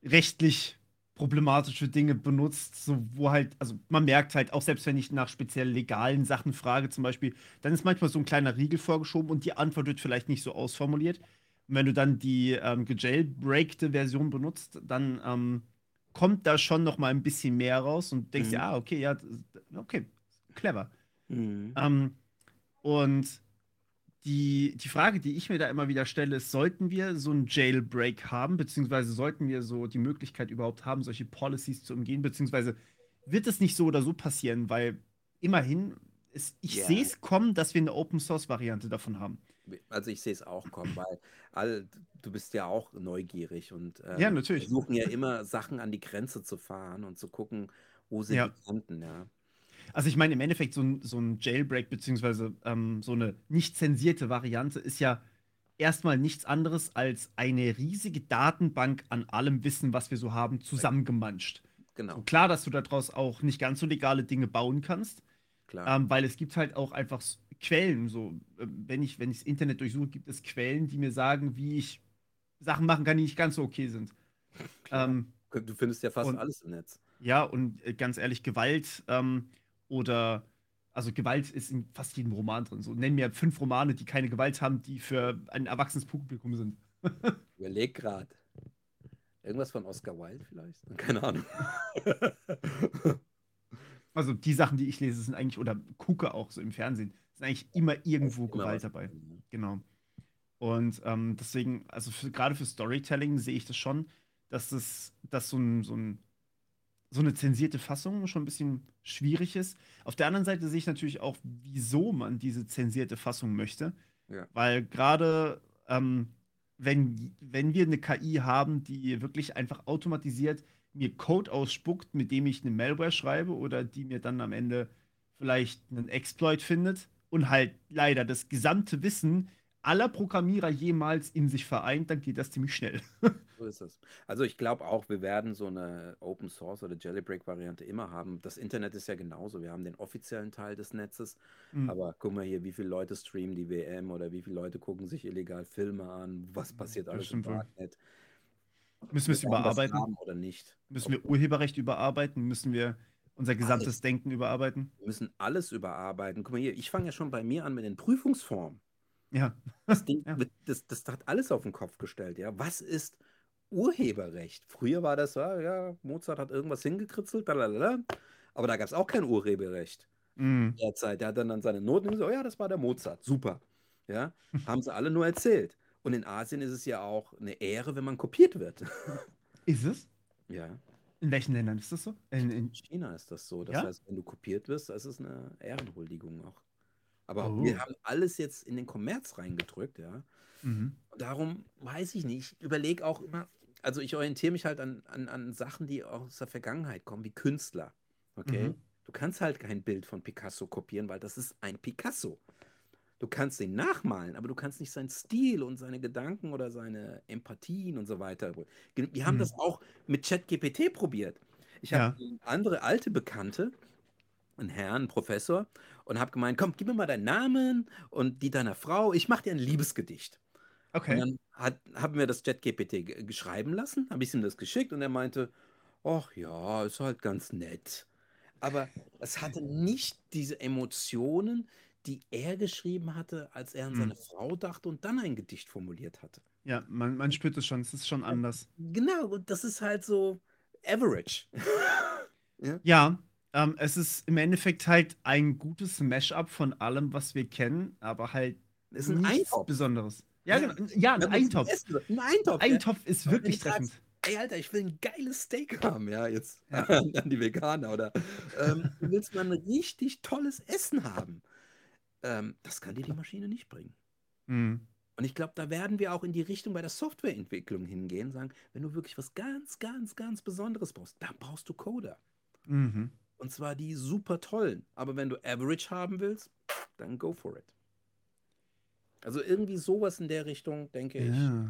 rechtlich problematische Dinge benutzt, so wo halt, also man merkt halt, auch selbst wenn ich nach speziell legalen Sachen frage, zum Beispiel, dann ist manchmal so ein kleiner Riegel vorgeschoben und die Antwort wird vielleicht nicht so ausformuliert. Und wenn du dann die ähm, gejailbreakte Version benutzt, dann ähm, kommt da schon noch mal ein bisschen mehr raus und denkst Mhm. dir, ah, okay, ja, okay, clever. Mhm. Ähm, und die, die Frage, die ich mir da immer wieder stelle, ist, sollten wir so einen Jailbreak haben, beziehungsweise sollten wir so die Möglichkeit überhaupt haben, solche Policies zu umgehen, beziehungsweise wird es nicht so oder so passieren, weil immerhin, ist, ich Ja. sehe es kommen, dass wir eine Open-Source-Variante davon haben. Also ich sehe es auch kommen, weil all, du bist ja auch neugierig und ähm, Ja, natürlich. versuchen ja immer Sachen an die Grenze zu fahren und zu gucken, wo sind Ja. die Kanten, ja. Also ich meine, im Endeffekt, so ein, so ein Jailbreak, beziehungsweise ähm, so eine nicht zensierte Variante ist ja erstmal nichts anderes als eine riesige Datenbank an allem Wissen, was wir so haben, zusammengemanscht. So Genau, klar, dass du daraus auch nicht ganz so legale Dinge bauen kannst, klar. ähm, weil es gibt halt auch einfach Quellen. So, ähm, wenn ich, wenn ich das Internet durchsuche, gibt es Quellen, die mir sagen, wie ich Sachen machen kann, die nicht ganz so okay sind. Ähm, Du findest ja fast und- alles im Netz. ja, und äh, ganz ehrlich, Gewalt ähm, oder also Gewalt ist in fast jedem Roman drin. So, nenn mir fünf Romane, die keine Gewalt haben, die für ein erwachsenes Publikum sind. Überleg grad. Irgendwas von Oscar Wilde vielleicht? Keine Ahnung. Also die Sachen, die ich lese, sind eigentlich, oder gucke auch so im Fernsehen, sind eigentlich immer irgendwo Immer Gewalt was dabei. ne? Genau. Und ähm, deswegen, also für, gerade für Storytelling sehe ich das schon, dass das, dass so, ein, so, ein, so eine zensierte Fassung schon ein bisschen schwierig ist. Auf der anderen Seite sehe ich natürlich auch, wieso man diese zensierte Fassung möchte. Ja. Weil gerade ähm, wenn, wenn wir eine KI haben, die wirklich einfach automatisiert mir Code ausspuckt, mit dem ich eine Malware schreibe oder die mir dann am Ende vielleicht einen Exploit findet und halt leider das gesamte Wissen aller Programmierer jemals in sich vereint, dann geht das ziemlich schnell. So ist es. Also ich glaube auch, wir werden so eine Open Source oder Jailbreak-Variante immer haben. Das Internet ist ja genauso. Wir haben den offiziellen Teil des Netzes, Mhm. aber guck mal hier, wie viele Leute streamen die WM oder wie viele Leute gucken sich illegal Filme an, was passiert Das alles im. Darknet. Müssen wir es das überarbeiten? oder nicht. Müssen wir Urheberrecht überarbeiten? Müssen wir unser gesamtes Alles. Denken überarbeiten? Wir müssen alles überarbeiten. Guck mal hier, ich fange ja schon bei mir an mit den Prüfungsformen. Ja. Das Ding, Ja. das, das hat alles auf den Kopf gestellt, ja. Was ist Urheberrecht? Früher war das, ja, ja Mozart hat irgendwas hingekritzelt, lalalala, aber da gab es auch kein Urheberrecht. Mhm. Derzeit, der hat dann, dann seine Noten gesagt, oh ja, das war der Mozart, super. Ja, haben sie alle nur erzählt. Und in Asien ist es ja auch eine Ehre, wenn man kopiert wird. Ist es? Ja, In welchen Ländern ist das so? In, in, in China ist das so. Das Ja? heißt, wenn du kopiert wirst, das ist eine Ehrenhuldigung auch. Aber Oh. wir haben alles jetzt in den Kommerz reingedrückt, ja. mhm. Darum weiß ich nicht. Ich überlege auch immer, also ich orientiere mich halt an, an, an Sachen, die aus der Vergangenheit kommen, wie Künstler. Okay? Mhm. Du kannst halt kein Bild von Picasso kopieren, weil das ist ein Picasso. Du kannst ihn nachmalen, aber du kannst nicht seinen Stil und seine Gedanken oder seine Empathien und so weiter. Wir haben Mhm. das auch mit ChatGPT probiert. Ich Ja. habe andere alte Bekannte, einen Herrn, einen Professor, und habe gemeint, komm, gib mir mal deinen Namen und die deiner Frau, ich mache dir ein Liebesgedicht. Und Okay. dann hat, haben wir das ChatGPT ge- geschreiben lassen, habe ich ihm das geschickt und er meinte, ach ja, ist halt ganz nett. Aber es hatte nicht diese Emotionen, die er geschrieben hatte, als er an Hm. seine Frau dachte und dann ein Gedicht formuliert hatte. Ja, man, man spürt es schon, es ist schon anders. Genau, und das ist halt so average. Ja, ähm, es ist im Endeffekt halt ein gutes Mashup von allem, was wir kennen, aber halt Das ist ein Nichts Eintopf. Besonderes. Ja, Ja. genau. Ja, ein Ja, das ist Eintopf. Ein Eintopf. ja. Eintopf ist wirklich sagst, treffend. Ey, Alter, ich will ein geiles Steak haben, ja, jetzt Ja. an die Veganer, oder ähm, du willst mal ein richtig tolles Essen haben. Ähm, das kann dir die Maschine nicht bringen. Mhm. Und ich glaube, da werden wir auch in die Richtung bei der Softwareentwicklung hingehen, sagen, wenn du wirklich was ganz, ganz, ganz Besonderes brauchst, dann brauchst du Coder. Mhm. Und zwar die super tollen. Aber wenn du Average haben willst, dann go for it. Also irgendwie sowas in der Richtung, denke ich. Ja.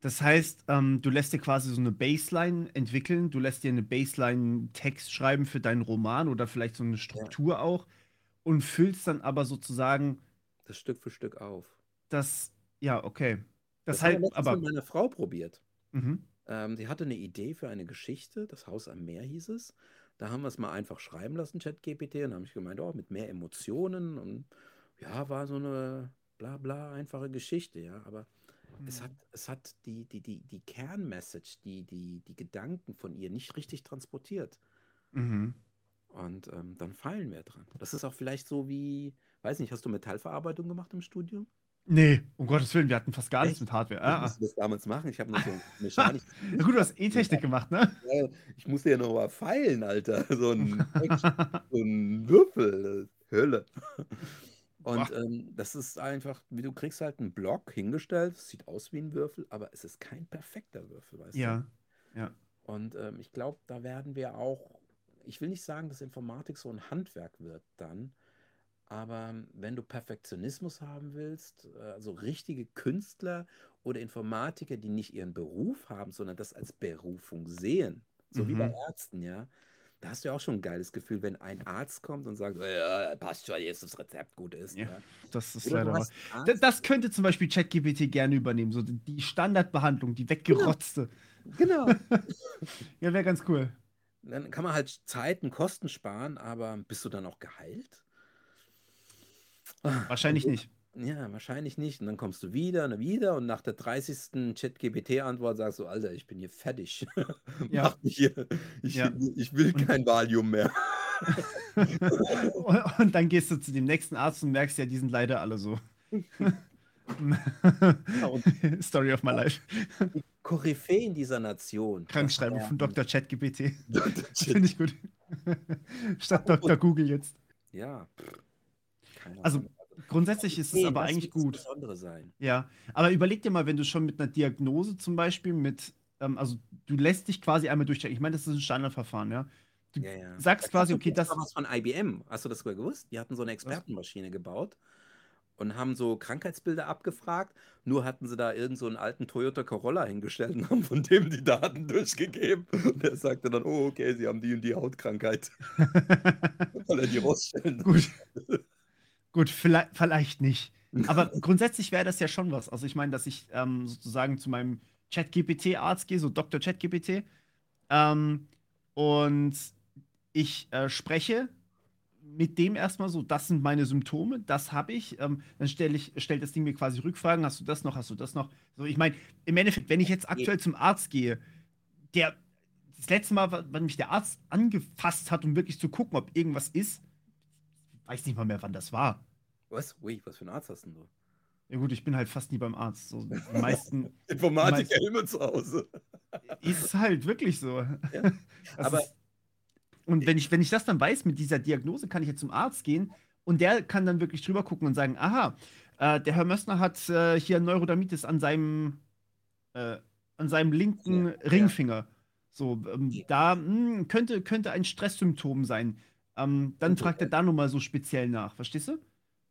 Das heißt, ähm, du lässt dir quasi so eine Baseline entwickeln, du lässt dir eine Baseline-Text schreiben für deinen Roman oder vielleicht so eine Struktur auch und füllst dann aber sozusagen Das Stück für Stück auf. das, ja, okay. Das, Das letztens aber, mit meiner Frau probiert. mhm. Ähm, sie hatte eine Idee für eine Geschichte, das Haus am Meer hieß es. Da haben wir es mal einfach schreiben lassen, ChatGPT, und habe ich gemeint, oh, mit mehr Emotionen und ja, war so eine bla bla einfache Geschichte, ja, aber es hat, es hat die, die, die, die Kernmessage, die, die, die Gedanken von ihr nicht richtig transportiert. Mhm. Und ähm, dann fallen wir dran. Das ist auch vielleicht so wie, weiß nicht, hast du Metallverarbeitung gemacht im Studium? Nee, um Gottes Willen, wir hatten fast gar nichts Echt? mit Hardware. Ah, ah. musste das damals machen. Ich habe noch so Mechanik. Ja, gut, du hast E-Technik gemacht, ne? Ja, Ich musste ja noch mal feilen, Alter. So ein, so ein Würfel. Hölle. Und ähm, das ist einfach, wie du kriegst halt einen Block hingestellt, es sieht aus wie ein Würfel, aber es ist kein perfekter Würfel, weißt du? Ja, ja. Und ähm, ich glaube, da werden wir auch, ich will nicht sagen, dass Informatik so ein Handwerk wird dann, aber wenn du Perfektionismus haben willst, äh, also richtige Künstler oder Informatiker, die nicht ihren Beruf haben, sondern das als Berufung sehen, so wie bei Mhm. Ärzten, ja, da hast du ja auch schon ein geiles Gefühl, wenn ein Arzt kommt und sagt, ja, passt schon, jetzt das Rezept gut ist. Ja, Ja. Das ist Oder leider Arzt, Das könnte zum Beispiel ChatGPT gerne übernehmen, so die- die Standardbehandlung, die weggerotzte. genau. Ja, wäre ganz cool. Dann kann man halt Zeit und Kosten sparen, aber bist du dann auch geheilt? Wahrscheinlich nicht. Ja, wahrscheinlich nicht. Und dann kommst du wieder und wieder und nach der 30. ChatGPT-Antwort sagst du, Alter, ich bin hier fertig. Ja. Hier. Ich, Ja. ich will Und- kein Valium mehr. und, und dann gehst du zu dem nächsten Arzt und merkst ja, die sind leider alle so. Story of my life. Koryphäen dieser Nation. Krankschreibung das von Dr. ChatGPT. Finde ich gut. Statt Dr. Google jetzt. Ja. keine Also. Grundsätzlich ist es aber das eigentlich das gut. Besondere sein. Ja, aber überleg dir mal, wenn du schon mit einer Diagnose zum Beispiel mit, ähm, also du lässt dich quasi einmal durchchecken. Ich meine, das ist ein Standardverfahren, ja. Du Ja, ja. sagst Da quasi, okay, übrigens das. mal was von IBM. Hast du das sogar gewusst? Die hatten so eine Expertenmaschine gebaut und haben so Krankheitsbilder abgefragt. Nur hatten sie da irgend so einen alten Toyota Corolla hingestellt und haben von dem die Daten durchgegeben. Und der sagte dann, oh, okay, sie haben die und die Hautkrankheit. Weil er die rausstellen. Gut. Gut, vielleicht, vielleicht nicht. Aber grundsätzlich wäre das ja schon was. Also ich meine, dass ich ähm, sozusagen zu meinem ChatGPT-Arzt gehe, so Dr. ChatGPT, ähm, und ich äh, spreche mit dem erstmal so, das sind meine Symptome, das habe ich. Ähm, dann stelle ich, stellt das Ding mir quasi Rückfragen, hast du das noch, hast du das noch? So, ich meine, im Endeffekt, wenn ich jetzt aktuell zum Arzt gehe, der das letzte Mal, wa- wann mich der Arzt angefasst hat, um wirklich zu gucken, ob irgendwas ist, weiß nicht mal mehr, wann das war. Was? Ui, was für einen Arzt hast denn du? Ja gut, ich bin halt fast nie beim Arzt. So, die meisten Informatiker immer zu Hause. ist halt wirklich so. Ja. Aber- ist, und wenn ich, wenn ich das dann weiß mit dieser Diagnose, kann ich jetzt zum Arzt gehen und der kann dann wirklich drüber gucken und sagen, aha, äh, der Herr Mössner hat äh, hier Neurodermitis an seinem, äh, an seinem linken Ja, ja. Ringfinger. So, ähm, Ja. da mh, könnte, könnte ein Stresssymptom sein. Ähm, dann Und so, fragt er äh, da nochmal so speziell nach, verstehst du?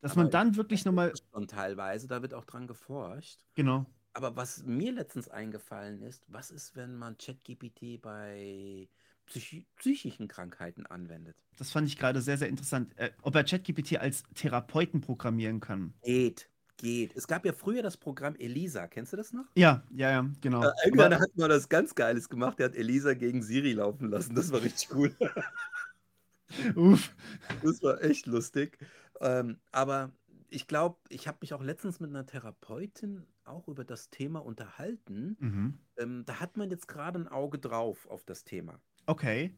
Dass Aber man dann wirklich nochmal, Und teilweise, da wird auch dran geforscht. genau. Aber was mir letztens eingefallen ist, was ist, wenn man ChatGPT bei psychi psychischen Krankheiten anwendet? Das fand ich gerade sehr, sehr interessant. Äh, ob er ChatGPT als Therapeuten programmieren kann. Geht, geht. Es gab ja früher das Programm Elisa, kennst du das noch? Ja, ja, ja, genau. Äh, irgendwann Aber, hat man das ganz Geiles gemacht, der hat Elisa gegen Siri laufen lassen. Das war richtig cool. uff. Das war echt lustig. Ähm, aber ich glaube, ich habe mich auch letztens mit einer Therapeutin auch über das Thema unterhalten. Mhm. Ähm, da hat man jetzt gerade ein Auge drauf auf das Thema. Okay.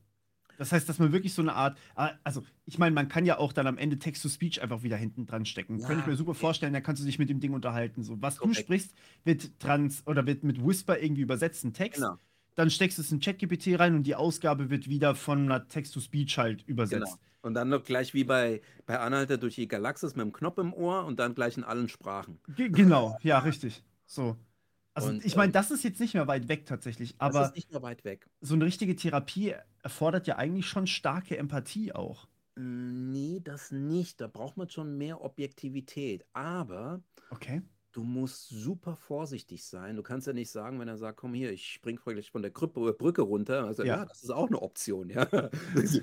Das heißt, dass man wirklich so eine Art, ah, also ich meine, man kann ja auch dann am Ende Text-to-Speech einfach wieder hinten dran stecken. Ja, Könnte ich mir super vorstellen, da kannst du dich mit dem Ding unterhalten. So, was du korrekt. sprichst, wird trans oder wird mit Whisper irgendwie übersetzt in Text. Genau. Dann steckst du es in ChatGPT rein und die Ausgabe wird wieder von einer Text-to-Speech halt übersetzt. Genau. Und dann noch gleich wie bei, bei Anhalter durch die Galaxis mit dem Knopf im Ohr und dann gleich in allen Sprachen. Ge genau, ja, richtig. So. Also Und, ich meine, ähm, das ist jetzt nicht mehr weit weg tatsächlich, Das aber ist nicht mehr weit weg. so eine richtige Therapie erfordert ja eigentlich schon starke Empathie auch. Nee, das nicht. Da braucht man schon mehr Objektivität. Aber Okay. du musst super vorsichtig sein. Du kannst ja nicht sagen, wenn er sagt, komm hier, ich spring gleich von der Brücke runter. Also, Ja. ja. das ist auch eine Option, ja.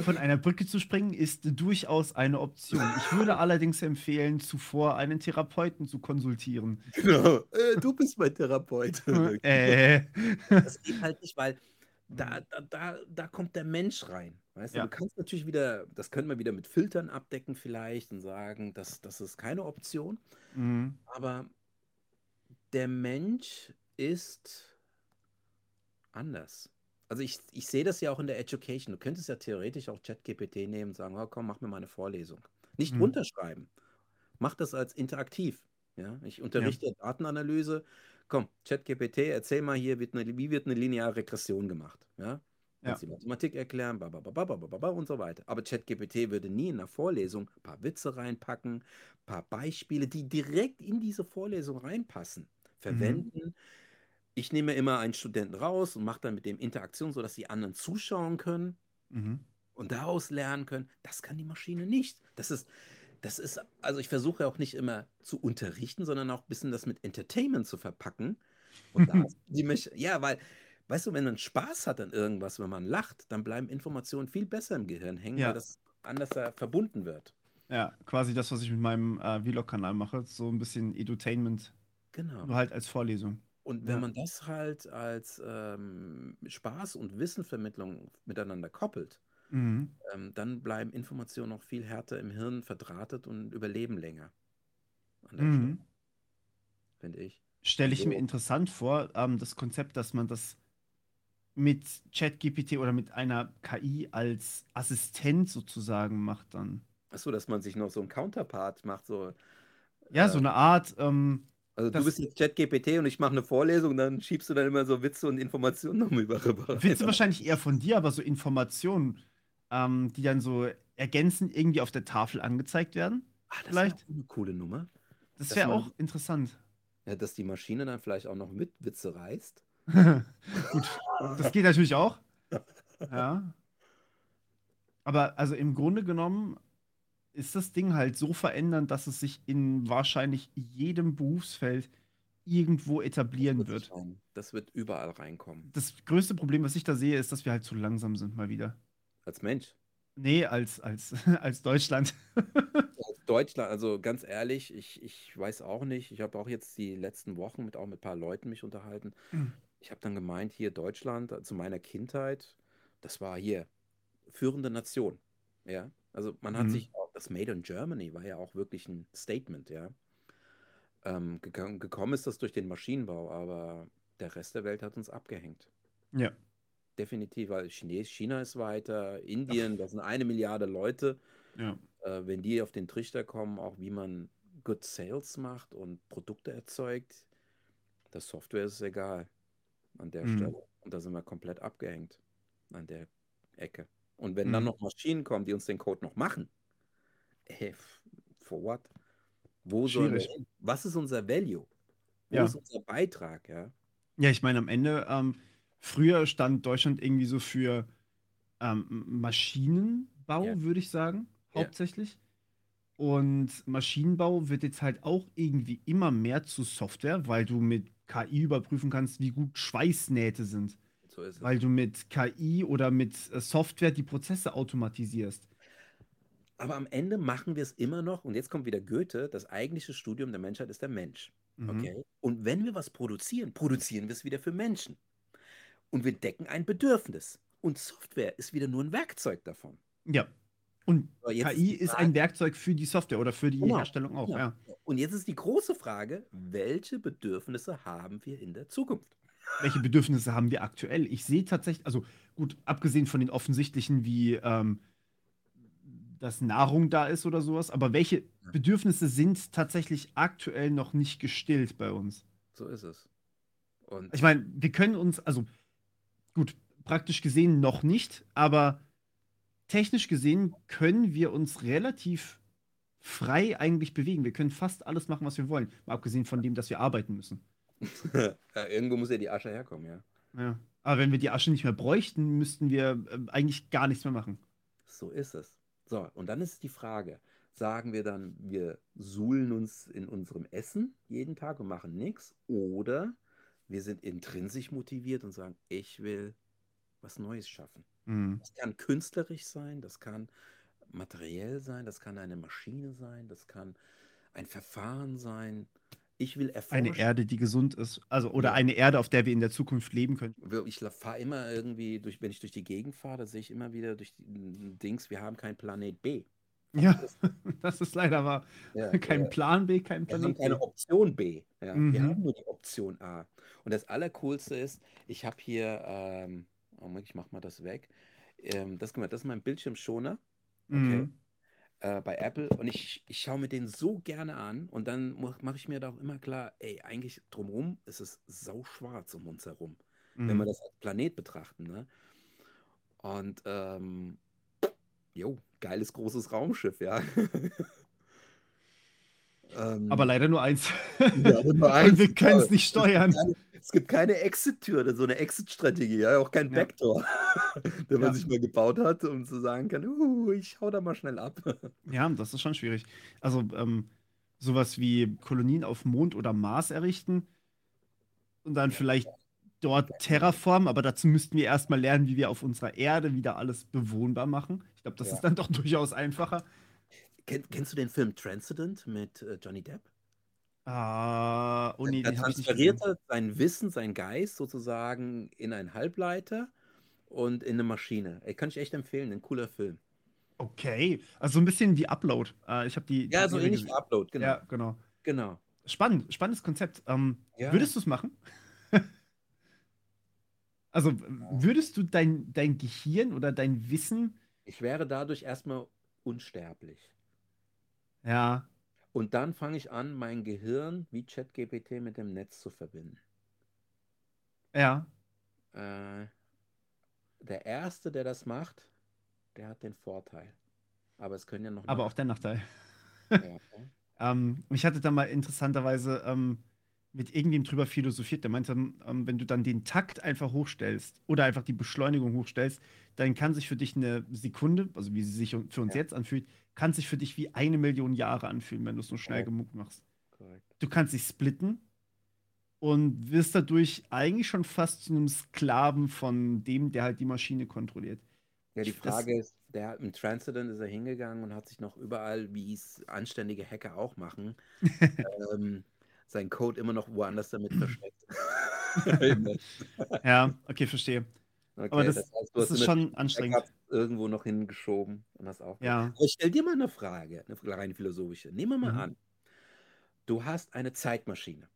Von einer Brücke zu springen ist durchaus eine Option. Ich würde allerdings empfehlen, zuvor einen Therapeuten zu konsultieren. Genau. Äh, du bist mein Therapeut. äh. Das geht halt nicht, weil da, da, da, da kommt der Mensch rein. Weißt du, Ja. du kannst natürlich wieder, das können wir wieder mit Filtern abdecken vielleicht und sagen, das, das ist keine Option. Mhm. Aber der Mensch ist anders. Also ich, ich sehe das ja auch in der Education. Du könntest ja theoretisch auch ChatGPT nehmen und sagen, oh, komm, mach mir mal eine Vorlesung. Nicht Mhm. runterschreiben. Mach das als interaktiv. Ja, ich unterrichte Datenanalyse. Komm, ChatGPT, erzähl mal hier, wird eine, wie wird eine lineare Regression gemacht. Ja, Kannst die Mathematik erklären, und so weiter. Aber ChatGPT würde nie in einer Vorlesung ein paar Witze reinpacken, ein paar Beispiele, die direkt in diese Vorlesung reinpassen, verwenden. Ich nehme immer einen Studenten raus und mache dann mit dem Interaktion, sodass die anderen zuschauen können Mhm. und daraus lernen können. Das kann die Maschine nicht. Das ist, das ist, also ich versuche auch nicht immer zu unterrichten, sondern auch ein bisschen das mit Entertainment zu verpacken. Und da die Masch ja, weil, weißt du, wenn man Spaß hat an irgendwas, wenn man lacht, dann bleiben Informationen viel besser im Gehirn hängen, Ja. weil das anders da verbunden wird. Ja, quasi das, was ich mit meinem äh, Vlog-Kanal mache. So ein bisschen Edutainment, Genau. nur halt als Vorlesung. Und wenn Ja. man das halt als ähm, Spaß und Wissenvermittlung miteinander koppelt, Mhm. ähm, dann bleiben Informationen noch viel härter im Hirn verdrahtet und überleben länger. An der Mhm. Stelle, finde ich. Stelle ich mir Also- interessant vor, ähm, das Konzept, dass man das mit ChatGPT oder mit einer KI als Assistent sozusagen macht dann. Achso, dass man sich noch so einen Counterpart macht, so. Ja, äh, so eine Art, ähm, Also das- du bist jetzt ChatGPT und ich mache eine Vorlesung, dann schiebst du dann immer so Witze und Informationen noch über rüber. Witze wahrscheinlich eher von dir, aber so Informationen, ähm, die dann so ergänzend irgendwie auf der Tafel angezeigt werden. Ah, das vielleicht. wäre auch eine coole Nummer. Das wäre auch interessant. Ja, dass die Maschine dann vielleicht auch noch mit Witze reißt. Gut, das geht natürlich auch. Ja. Aber also im Grunde genommen ist das Ding halt so verändernd, dass es sich in wahrscheinlich jedem Berufsfeld irgendwo etablieren Das wird. sein. Das wird überall reinkommen. Das größte Problem, was ich da sehe, ist, dass wir halt zu langsam sind mal wieder. Als Mensch. Nee, als, als, als Deutschland. Als Deutschland, also ganz ehrlich, ich, ich weiß auch nicht. Ich habe auch jetzt die letzten Wochen mit auch mit ein paar Leuten mich unterhalten. Mhm. Ich habe dann gemeint, hier Deutschland äh, zu meiner Kindheit, das war hier führende Nation. Ja, also man hat Mhm. sich das Made in Germany war ja auch wirklich ein Statement, ja. Ähm, gegangen, gekommen ist das durch den Maschinenbau, aber der Rest der Welt hat uns abgehängt. Ja. Definitiv, weil Chines, China ist weiter, Indien, das sind eine Milliarde Leute. Ja. Äh, wenn die auf den Trichter kommen, auch wie man Good Sales macht und Produkte erzeugt, der Software ist es egal an der Mhm. Stelle. Und da sind wir komplett abgehängt an der Ecke. Und wenn dann Mhm. noch Maschinen kommen, die uns den Code noch machen, ey, f- for what? Wo Schwierig. hin? Was ist unser Value? Wo Ja. ist unser Beitrag? Ja? Ja, ich meine, am Ende, ähm, früher stand Deutschland irgendwie so für ähm, Maschinenbau, Ja. würde ich sagen, hauptsächlich. Und Maschinenbau wird jetzt halt auch irgendwie immer mehr zu Software, weil du mit KI überprüfen kannst, wie gut Schweißnähte sind. So. Weil du mit KI oder mit äh, Software die Prozesse automatisierst. Aber am Ende machen wir es immer noch, und jetzt kommt wieder Goethe, das eigentliche Studium der Menschheit ist der Mensch. Mhm. Okay? Und wenn wir was produzieren, produzieren wir es wieder für Menschen. Und wir decken ein Bedürfnis. Und Software ist wieder nur ein Werkzeug davon. Ja. Und KI ist Frage- ein Werkzeug für die Software oder für die Genau, Herstellung auch, genau. ja. Und jetzt ist die große Frage, welche Bedürfnisse haben wir in der Zukunft? welche Bedürfnisse haben wir aktuell? Ich sehe tatsächlich, also gut, abgesehen von den offensichtlichen wie ähm, dass Nahrung da ist oder sowas, aber welche Bedürfnisse sind tatsächlich aktuell noch nicht gestillt bei uns? So ist es. Und ich meine, wir können uns, also gut, praktisch gesehen noch nicht, aber technisch gesehen können wir uns relativ frei eigentlich bewegen. Wir können fast alles machen, was wir wollen, mal abgesehen von dem, dass wir arbeiten müssen. ja, irgendwo muss ja die Asche herkommen, ja. Ja. Aber wenn wir die Asche nicht mehr bräuchten, müssten wir äh, eigentlich gar nichts mehr machen. So ist es. So, und dann ist die Frage, sagen wir dann, wir suhlen uns in unserem Essen jeden Tag und machen nichts, oder wir sind intrinsisch motiviert und sagen, ich will was Neues schaffen. Mhm. Das kann künstlerisch sein, das kann materiell sein, das kann eine Maschine sein, das kann ein Verfahren sein. Ich will erforschen. Eine Erde, die gesund ist. Also, oder ja. eine Erde, auf der wir in der Zukunft leben können. Ich fahre immer irgendwie, durch, wenn ich durch die Gegend fahre, da sehe ich immer wieder durch die Dings, wir haben keinen Planet B. Ja, das ist leider wahr. Ja, kein ja. Plan B, kein Planet B. Wir haben keine Option B. Ja. Mhm. Wir haben nur die Option A. Und das Allercoolste ist, ich habe hier, ähm, oh, ich mach mal das weg. Ähm, das, das ist mein Bildschirmschoner. Okay. Mhm äh, bei Apple und ich, ich schaue mir den so gerne an und dann mache ich mir da auch immer klar, ey, eigentlich drumherum ist es sauschwarz um uns herum, mhm. wenn wir mhm. das als Planet betrachten. Ne? Und ähm, jo, geiles großes Raumschiff, ja. ähm, aber leider nur eins. Ja, nur eins. und wir können es nicht steuern. Es gibt keine Exit-Tür, so eine Exit-Strategie, ja, auch kein ja. Backdoor, den man ja. sich mal gebaut hat, um zu sagen kann, uh, ich hau da mal schnell ab. Ja, das ist schon schwierig. Also ähm, sowas wie Kolonien auf Mond oder Mars errichten und dann ja. vielleicht dort terraformen, aber dazu müssten wir erstmal lernen, wie wir auf unserer Erde wieder alles bewohnbar machen. Ich glaube, das ist dann doch durchaus einfacher. Kenn, kennst du den Film Transcendent mit äh, Johnny Depp? Ah, oh nee, er transferiert sein Wissen, sein Geist sozusagen in einen Halbleiter und in eine Maschine. Ey, kann ich echt empfehlen, ein cooler Film. Okay, also so ein bisschen wie Upload. Äh, ich habe die. Ja, so ähnlich wie Upload, genau. Ja, genau. Genau. Spannend, spannendes Konzept. Ähm, ja. Würdest du es machen? also würdest du dein, dein Gehirn oder dein Wissen. Ich wäre dadurch erstmal unsterblich. Ja, und dann fange ich an, mein Gehirn wie ChatGPT mit dem Netz zu verbinden. Ja. Äh, der Erste, der das macht, der hat den Vorteil. Aber es können ja noch. Aber auch der Nachteil. Ja. ähm, ich hatte da mal interessanterweise ähm, mit irgendwem drüber philosophiert, der meinte, ähm, wenn du dann den Takt einfach hochstellst oder einfach die Beschleunigung hochstellst, dann kann sich für dich eine Sekunde, also wie sie sich für uns ja. jetzt anfühlt, kann sich für dich wie eine Million Jahre anfühlen, wenn du es nur schnell oh. genug machst. Correct. Du kannst dich splitten und wirst dadurch eigentlich schon fast zu einem Sklaven von dem, der halt die Maschine kontrolliert. Ja, die Frage das, ist, der im Transcendent ist er hingegangen und hat sich noch überall, wie es anständige Hacker auch machen, ähm, sein Code immer noch woanders damit versteckt. ja, okay, verstehe. Okay, Aber das, das, heißt, das ist schon anstrengend. Irgendwo noch hingeschoben und hast auch. Ja. Aber ich stell dir mal eine Frage, eine rein philosophische. Nehmen wir mal mhm. an, du hast eine Zeitmaschine.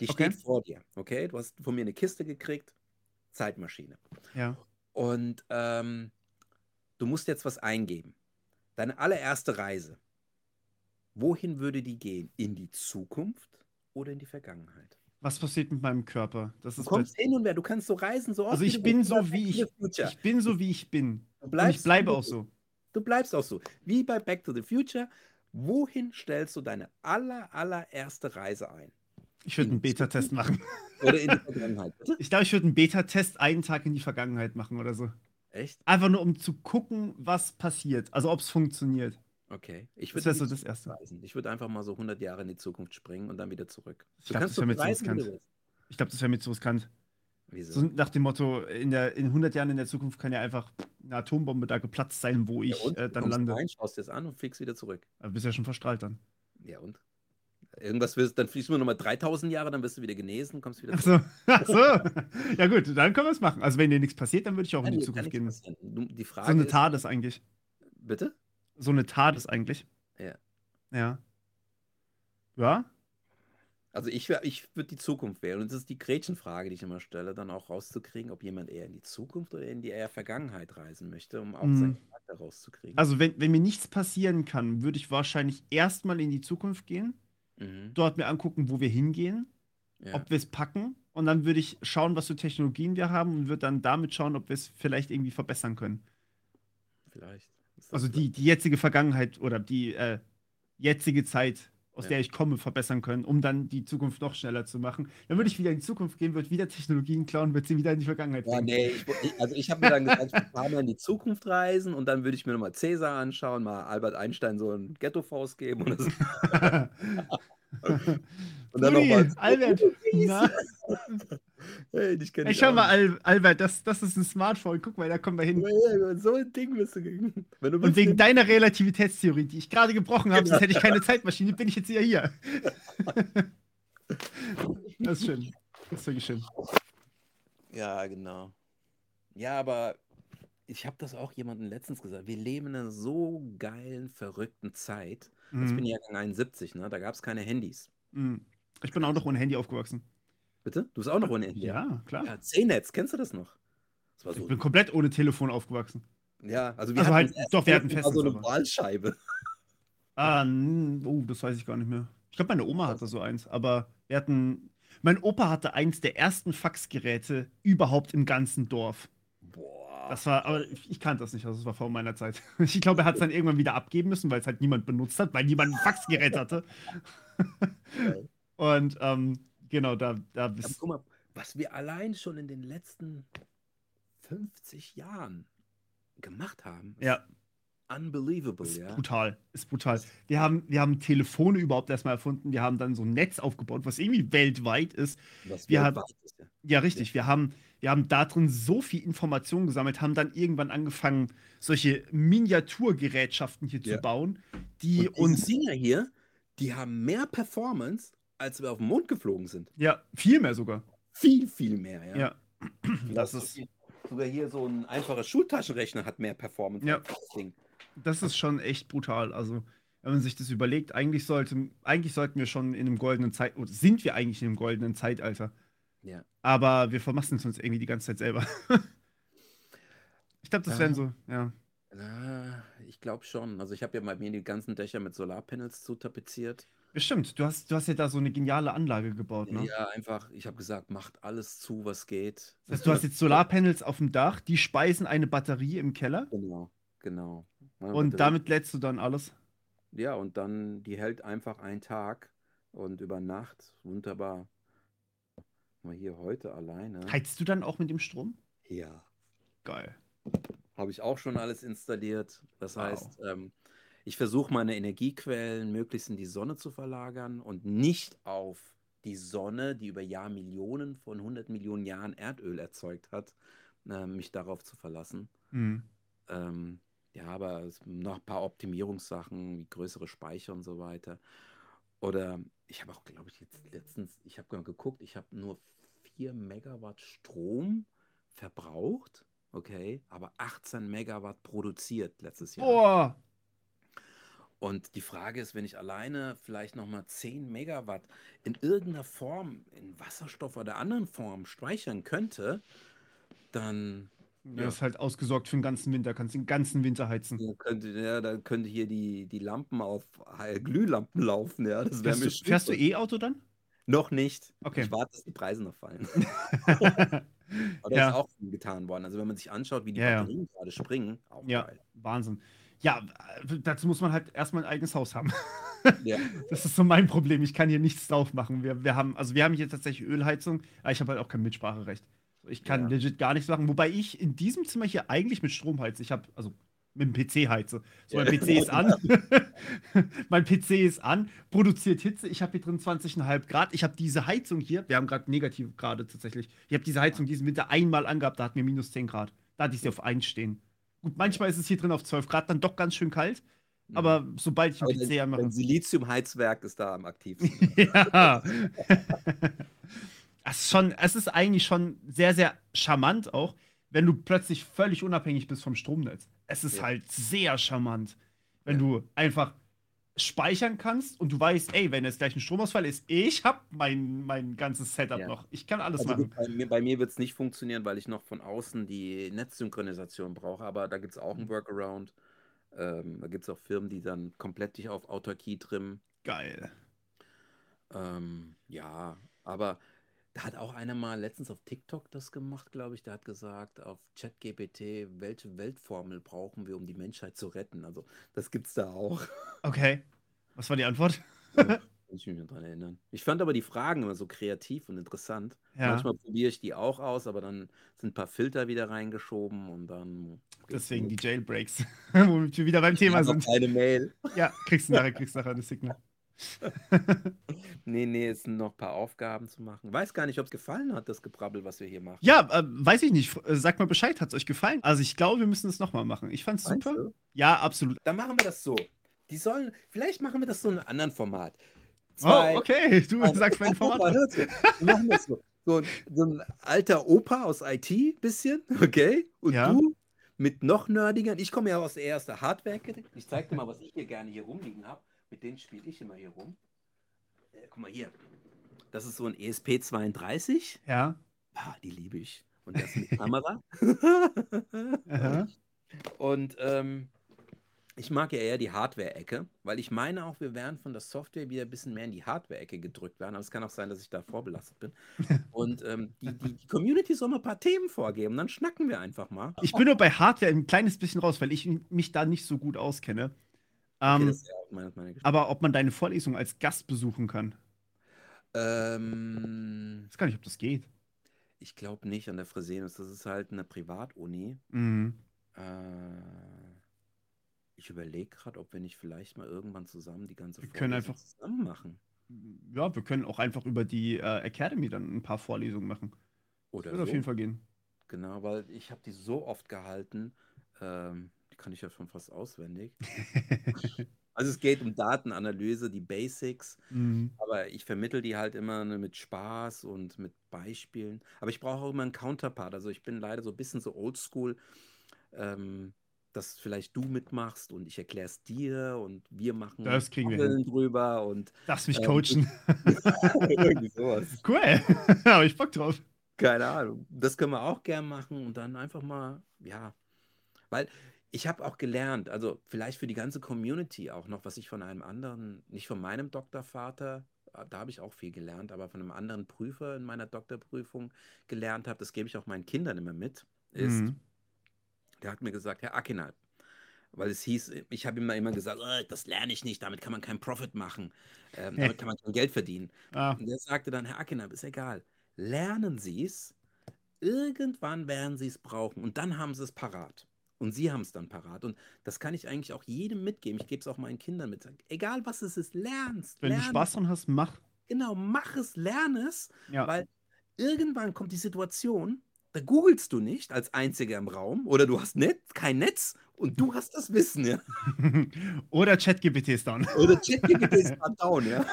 Die okay. steht vor dir, okay? Du hast von mir eine Kiste gekriegt, Zeitmaschine. Ja. Und ähm, du musst jetzt was eingeben. Deine allererste Reise. Wohin würde die gehen? In die Zukunft oder in die Vergangenheit? Was passiert mit meinem Körper? Das du kommst hin und her, du kannst so reisen, so oft Also ich bin so wie ich, ich bin so wie ich bin. und ich bleibe auch so. Du bleibst auch so. Wie bei Back to the Future. Wohin stellst du deine aller, allererste Reise ein? Ich würde einen Beta-Test machen. Oder in die Vergangenheit? Ich glaube, ich würde einen Beta-Test einen Tag in die Vergangenheit machen oder so. Echt? Einfach nur, um zu gucken, was passiert. Also, ob es funktioniert. Okay. Ich das wäre so das Erste. Reisen. Ich würde einfach mal so 100 Jahre in die Zukunft springen und dann wieder zurück. Ich glaube, das wäre mir zu riskant. Ich glaube, das wäre mir zu riskant. Wieso? So nach dem Motto, in, der, in 100 Jahren in der Zukunft kann ja einfach eine Atombombe da geplatzt sein, wo ich ja, äh, dann lande. Rein, schaust dir das an und fliegst wieder zurück. Aber bist ja schon verstrahlt dann. Ja, und? Irgendwas wirst, dann fliegst du nochmal 3000 Jahre, dann wirst du wieder genesen, kommst wieder zurück. Ach so. Ach so. Ja, gut, dann können wir es machen. Also, wenn dir nichts passiert, dann würde ich auch Nein, in die Zukunft gehen. Die Frage so eine Tat ist eigentlich. Bitte? So eine Tat ist eigentlich. Ja. Ja. Ja? Also ich, ich würde die Zukunft wählen. Und das ist die Gretchenfrage, die ich immer stelle, dann auch rauszukriegen, ob jemand eher in die Zukunft oder in die eher Vergangenheit reisen möchte, um auch Mhm. seinen Charakter rauszukriegen. Also, wenn, wenn mir nichts passieren kann, würde ich wahrscheinlich erstmal in die Zukunft gehen, Mhm. dort mir angucken, wo wir hingehen, Ja. ob wir es packen. Und dann würde ich schauen, was für Technologien wir haben und würde dann damit schauen, ob wir es vielleicht irgendwie verbessern können. Vielleicht. Also die, die jetzige Vergangenheit oder die äh, jetzige Zeit, aus Ja. der ich komme, verbessern können, um dann die Zukunft noch schneller zu machen. Dann würde ich wieder in die Zukunft gehen, würde wieder Technologien klauen, würde sie wieder in die Vergangenheit Ja, bringen. nee, ich, also ich habe mir dann gesagt, ich paar Mal in die Zukunft reisen und dann würde ich mir nochmal Cäsar anschauen, mal Albert Einstein so ein Ghetto-Faust geben oder so. Und dann nochmal. Albert, na? Hey, dich kenn Ey, ich schau auch mal, nicht. Al Albert, das, das ist ein Smartphone. Guck mal, da kommen wir hin. Ja, So ein Ding bist du gegen. Wenn du Und wegen deiner Relativitätstheorie, die ich gerade gebrochen habe, sonst hätte ich keine Zeitmaschine, bin ich jetzt wieder hier. Das ist schön. Das ist wirklich schön. Ja, genau. Ja, aber ich habe das auch jemandem letztens gesagt. Wir leben in einer so geilen, verrückten Zeit. Also Ich bin Mhm. Jahrgang 71, ne? Da gab es keine Handys. Mhm. Ich bin auch noch ohne Handy aufgewachsen. Bitte? Du bist auch noch ohne Handy? Ja, klar. Ja, C-Netz, kennst du das noch? Das war Ich so, bin komplett ohne Telefon aufgewachsen. ja, also wir Also hatten halt- doch, wir hatten war so eine Wahlscheibe. Ah, oh, das weiß ich gar nicht mehr. Ich glaube, meine Oma hatte so eins, aber wir hatten. Mein Opa hatte eins der ersten Faxgeräte überhaupt im ganzen Dorf. Boah. Das war, aber ich, kannte das nicht, also das war vor meiner Zeit. Ich glaube, er hat es dann irgendwann wieder abgeben müssen, weil es halt niemand benutzt hat, weil niemand ein Faxgerät hatte. Und ähm, genau, da, da Aber bist guck mal, was wir allein schon in den letzten 50 Jahren gemacht haben, ist Ja, unbelievable, ist ja. brutal. Ist brutal. Wir haben, wir haben Telefone überhaupt erstmal erfunden. Wir haben dann so ein Netz aufgebaut, was irgendwie weltweit ist. Was wir haben- weltweit ist, ja. Ja, richtig. Wir haben, wir haben da drin so viel Information gesammelt, haben dann irgendwann angefangen, solche Miniaturgerätschaften hier Ja. zu bauen, die Und uns Dinger hier, die haben mehr Performance, als wir auf den Mond geflogen sind. ja viel mehr sogar. Viel, viel mehr, ja. Ja, das Das ist, Sogar hier so ein einfacher Schultaschenrechner hat mehr Performance Ja. als das Ding. das ist schon echt brutal. Also, wenn man sich das überlegt, eigentlich sollte, eigentlich sollten wir schon in einem goldenen Zeit, oder sind wir eigentlich in einem goldenen Zeitalter. Ja. Aber wir vermasseln es uns irgendwie die ganze Zeit selber. ich glaube, das Ja. wären so, ja. Na, ich glaube schon. Also ich habe ja bei mir die ganzen Dächer mit Solarpanels zu tapeziert. Bestimmt, du hast, du hast ja da so eine geniale Anlage gebaut, ne? Ja, einfach, ich habe gesagt, macht alles zu, was geht. Das heißt, du hast jetzt Solarpanels auf dem Dach, die speisen eine Batterie im Keller Genau, genau. Ja, und Batterie- damit lädst du dann alles. Ja, und dann, die hält einfach einen Tag und über Nacht. Wunderbar. Mal hier heute alleine. Heizt du dann auch mit dem Strom? Ja. Geil. Habe ich auch schon alles installiert. Das Wow. heißt, ähm, ich versuche meine Energiequellen möglichst in die Sonne zu verlagern und nicht auf die Sonne, die über Jahrmillionen von 100 Millionen Jahren Erdöl erzeugt hat, äh, mich darauf zu verlassen. Mhm. Ähm, ja, aber noch ein paar Optimierungssachen, wie größere Speicher und so weiter. Oder ich habe auch, glaube ich, jetzt letztens, ich habe mal geguckt, ich habe nur 4 Megawatt Strom verbraucht, okay, aber 18 Megawatt produziert letztes Jahr. Boah! Und die Frage ist, wenn ich alleine vielleicht nochmal 10 Megawatt in irgendeiner Form, in Wasserstoff oder anderen Form speichern könnte, dann Ja. ist halt ausgesorgt für den ganzen Winter, kannst den ganzen Winter heizen. Ja, könnte, ja, dann könnte hier die, die Lampen auf äh, Glühlampen laufen, ja. Das wäre Fährst du, fährst du. E-Auto dann? Noch nicht. Okay. Ich warte, dass die Preise noch fallen. Aber da Ja. ist auch getan worden. Also wenn man sich anschaut, wie die Ja, ja. Batterien gerade springen, auch Ja, geil. Wahnsinn. Ja, dazu muss man halt erstmal ein eigenes Haus haben. Ja. Das ist so mein Problem. Ich kann hier nichts drauf machen. Wir, wir haben, also wir haben hier tatsächlich Ölheizung, aber ich habe halt auch kein Mitspracherecht. Ich kann Ja. legit gar nichts machen. Wobei ich in diesem Zimmer hier eigentlich mit Strom heize. Ich habe, also mit dem PC heize. So, mein. PC ist an. mein PC ist an, produziert Hitze. Ich habe hier drin 20,5 Grad. Ich habe diese Heizung hier. Wir haben gerade negative Grade tatsächlich. Ich habe diese Heizung diesen Winter einmal angehabt. Da hatten wir minus 10 Grad. Da hatte ich sie auf 1 stehen. Gut, manchmal ist es hier drin auf 12 Grad dann doch ganz schön kalt. Aber sobald ich den PC anmache. dein Siliziumheizwerk ist da am aktivsten. Ja. es, ist schon, es ist eigentlich schon sehr, sehr charmant auch, wenn du plötzlich völlig unabhängig bist vom Stromnetz. Es ist Ja. halt sehr charmant, wenn Ja. du einfach speichern kannst und du weißt, ey, wenn jetzt gleich ein Stromausfall ist, ich habe mein, mein ganzes Setup Ja. noch. Ich kann alles Also machen. bei mir, bei mir wird es nicht funktionieren, weil ich noch von außen die Netzsynchronisation brauche, aber da gibt es auch einen Mhm. Workaround. Ähm, da gibt es auch Firmen, die dann komplett dich auf Autarkie trimmen. Geil. Ähm, ja, aber da hat auch einer mal letztens auf TikTok das gemacht, glaube ich. Der hat gesagt, auf ChatGPT, welche Weltformel brauchen wir, um die Menschheit zu retten? Also, das gibt es da auch. Okay. Was war die Antwort? Kann ich mich dran erinnern. Ich fand aber die Fragen immer so kreativ und interessant. Ja. Manchmal probiere ich die auch aus, aber dann sind ein paar Filter wieder reingeschoben und dann. Deswegen die Jailbreaks, womit wir wieder beim Thema sind. Eine Mail. Ja, kriegst du nachher, kriegst du nachher eine Signal. Nee, nee, es sind noch ein paar Aufgaben zu machen. Weiß gar nicht, ob es gefallen hat, das Gebrabbel, was wir hier machen. Ja, äh, weiß ich nicht. Äh, Sagt mal Bescheid, hat es euch gefallen? Also ich glaube, wir müssen es nochmal machen. Ich fand's Meinst super. du? Ja, absolut. Dann machen wir das so. Die sollen, vielleicht machen wir das so in einem anderen Format. Oh, okay, du Zwei- sagst mein Format. Wir machen das so. So ein, so ein alter Opa aus IT, bisschen, okay? Und Ja. du mit noch nerdigern. Ich komme ja aus der ersten Hardware-Ecke. Ich zeig dir mal, was ich hier gerne hier rumliegen habe. Mit denen spiele ich immer hier rum. Äh, guck mal hier. Das ist so ein E ESP32. Ja. Ah, die liebe ich. Und das mit Kamera. Und ähm, ich mag ja eher die Hardware-Ecke, weil ich meine auch, wir werden von der Software wieder ein bisschen mehr in die Hardware-Ecke gedrückt werden. Aber es kann auch sein, dass ich da vorbelastet bin. Und ähm, die, die, die Community soll mal ein paar Themen vorgeben. Dann schnacken wir einfach mal. Ich bin nur bei Hardware ein kleines bisschen raus, weil ich mich da nicht so gut auskenne. Okay, Ähm, das meine, aber ob man deine Vorlesung als Gast besuchen kann, Ähm, ich weiß gar nicht, ob das geht. ich glaube nicht an der Fresenius. Das ist halt eine Privatuni. Mhm. Äh, ich überlege gerade, ob wir nicht vielleicht mal irgendwann zusammen die ganze Wir können Vorlesung einfach- zusammen machen. Ja, wir können auch einfach über die äh, Academy dann ein paar Vorlesungen machen. Das Oder wird auf so. jeden Fall gehen. Genau, weil ich habe die so oft gehalten, ähm, kann ich ja schon fast auswendig. Also es geht um Datenanalyse, die Basics, mhm. aber ich vermittel die halt immer ne, mit Spaß und mit Beispielen. Aber ich brauche auch immer einen Counterpart. Also ich bin leider so ein bisschen so oldschool, ähm, dass vielleicht du mitmachst und ich erkläre es dir und wir machen Das kriegen wir Babbeln drüber und Darfst mich Ähm, coachen. Cool. Habe ich Bock drauf. Keine Ahnung. Das können wir auch gern machen und dann einfach mal, ja, weil ich habe auch gelernt, also vielleicht für die ganze Community auch noch, was ich von einem anderen, nicht von meinem Doktorvater, äh, da habe ich auch viel gelernt, aber von einem anderen Prüfer in meiner Doktorprüfung gelernt habe, das gebe ich auch meinen Kindern immer mit, ist, Mhm. der hat mir gesagt, Herr Ackenal, weil es hieß, ich habe immer immer gesagt, "Oh, das lerne ich nicht, damit kann man keinen Profit machen, ähm, damit kann man kein Geld verdienen. Ah, Und der sagte dann, Herr Ackenab, ist egal. Lernen Sie es, irgendwann werden Sie es brauchen und dann haben Sie es parat. Und Sie haben es dann parat. Und das kann ich eigentlich auch jedem mitgeben. Ich gebe es auch meinen Kindern mit. Egal was es ist, lernst. wenn du lern. Spaß dran hast, mach. Genau, mach es, lern es, Ja. weil irgendwann kommt die Situation, da googelst du nicht als Einziger im Raum oder du hast Netz, kein Netz und du hast das Wissen, ja. Oder ChatGPT ist down. Oder ChatGPT ist down, ja.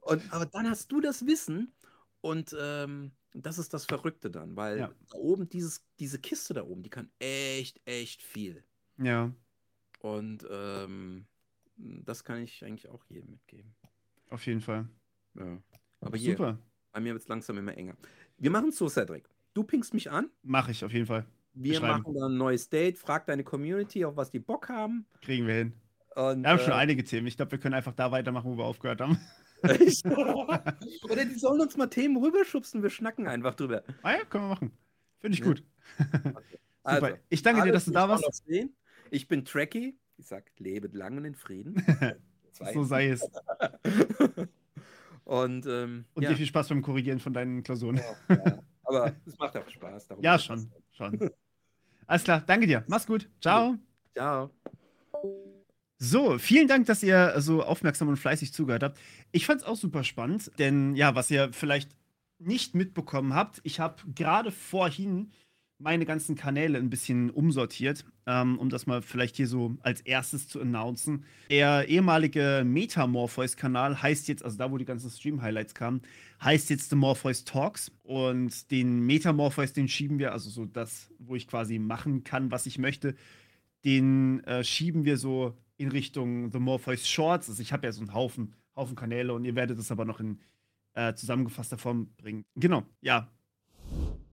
Und, aber dann hast du das Wissen und ähm, das ist das Verrückte dann, weil Ja. da oben, dieses, diese Kiste da oben, die kann echt, echt viel. ja, Und ähm, das kann ich eigentlich auch jedem mitgeben. auf jeden Fall. Ja. Aber hier, Super. bei mir wird es langsam immer enger. Wir machen es so, Cedric. Du pingst mich an, Mache ich auf jeden Fall. wir machen dann ein neues Date, frag deine Community, auf was die Bock haben. Kriegen wir hin. Und, Wir haben schon äh, einige Themen. Ich glaube, wir können einfach da weitermachen, wo wir aufgehört haben. Oder die sollen uns mal Themen rüberschubsen, wir schnacken einfach drüber. Ah ja, können wir machen. Finde ich Ja. gut. Also, Super. Ich danke dir, dass du da warst. Ich bin Trekkie. Ich sag, lebe lang und in Frieden. So sei es. Und, ähm, Und ja, dir viel Spaß beim Korrigieren von deinen Klausuren. ja, aber es macht auch Spaß. Ja, schon. Schon. Alles klar. Danke dir. Mach's gut. Ciao. Ciao. So, vielen Dank, dass ihr so aufmerksam und fleißig zugehört habt. Ich fand's auch super spannend, denn ja, was ihr vielleicht nicht mitbekommen habt, ich habe gerade vorhin meine ganzen Kanäle ein bisschen umsortiert, ähm, um das mal vielleicht hier so als erstes zu announcen. Der ehemalige Metamorphoise-Kanal heißt jetzt, also da, wo die ganzen Stream-Highlights kamen, heißt jetzt The Morpheus Talks. Und den Metamorphoise, den schieben wir, also so das, wo ich quasi machen kann, was ich möchte, den äh, schieben wir so in Richtung The Morpheus Shorts. Also ich habe ja so einen Haufen, Haufen Kanäle und ihr werdet es aber noch in äh, zusammengefasster Form bringen. Genau, ja.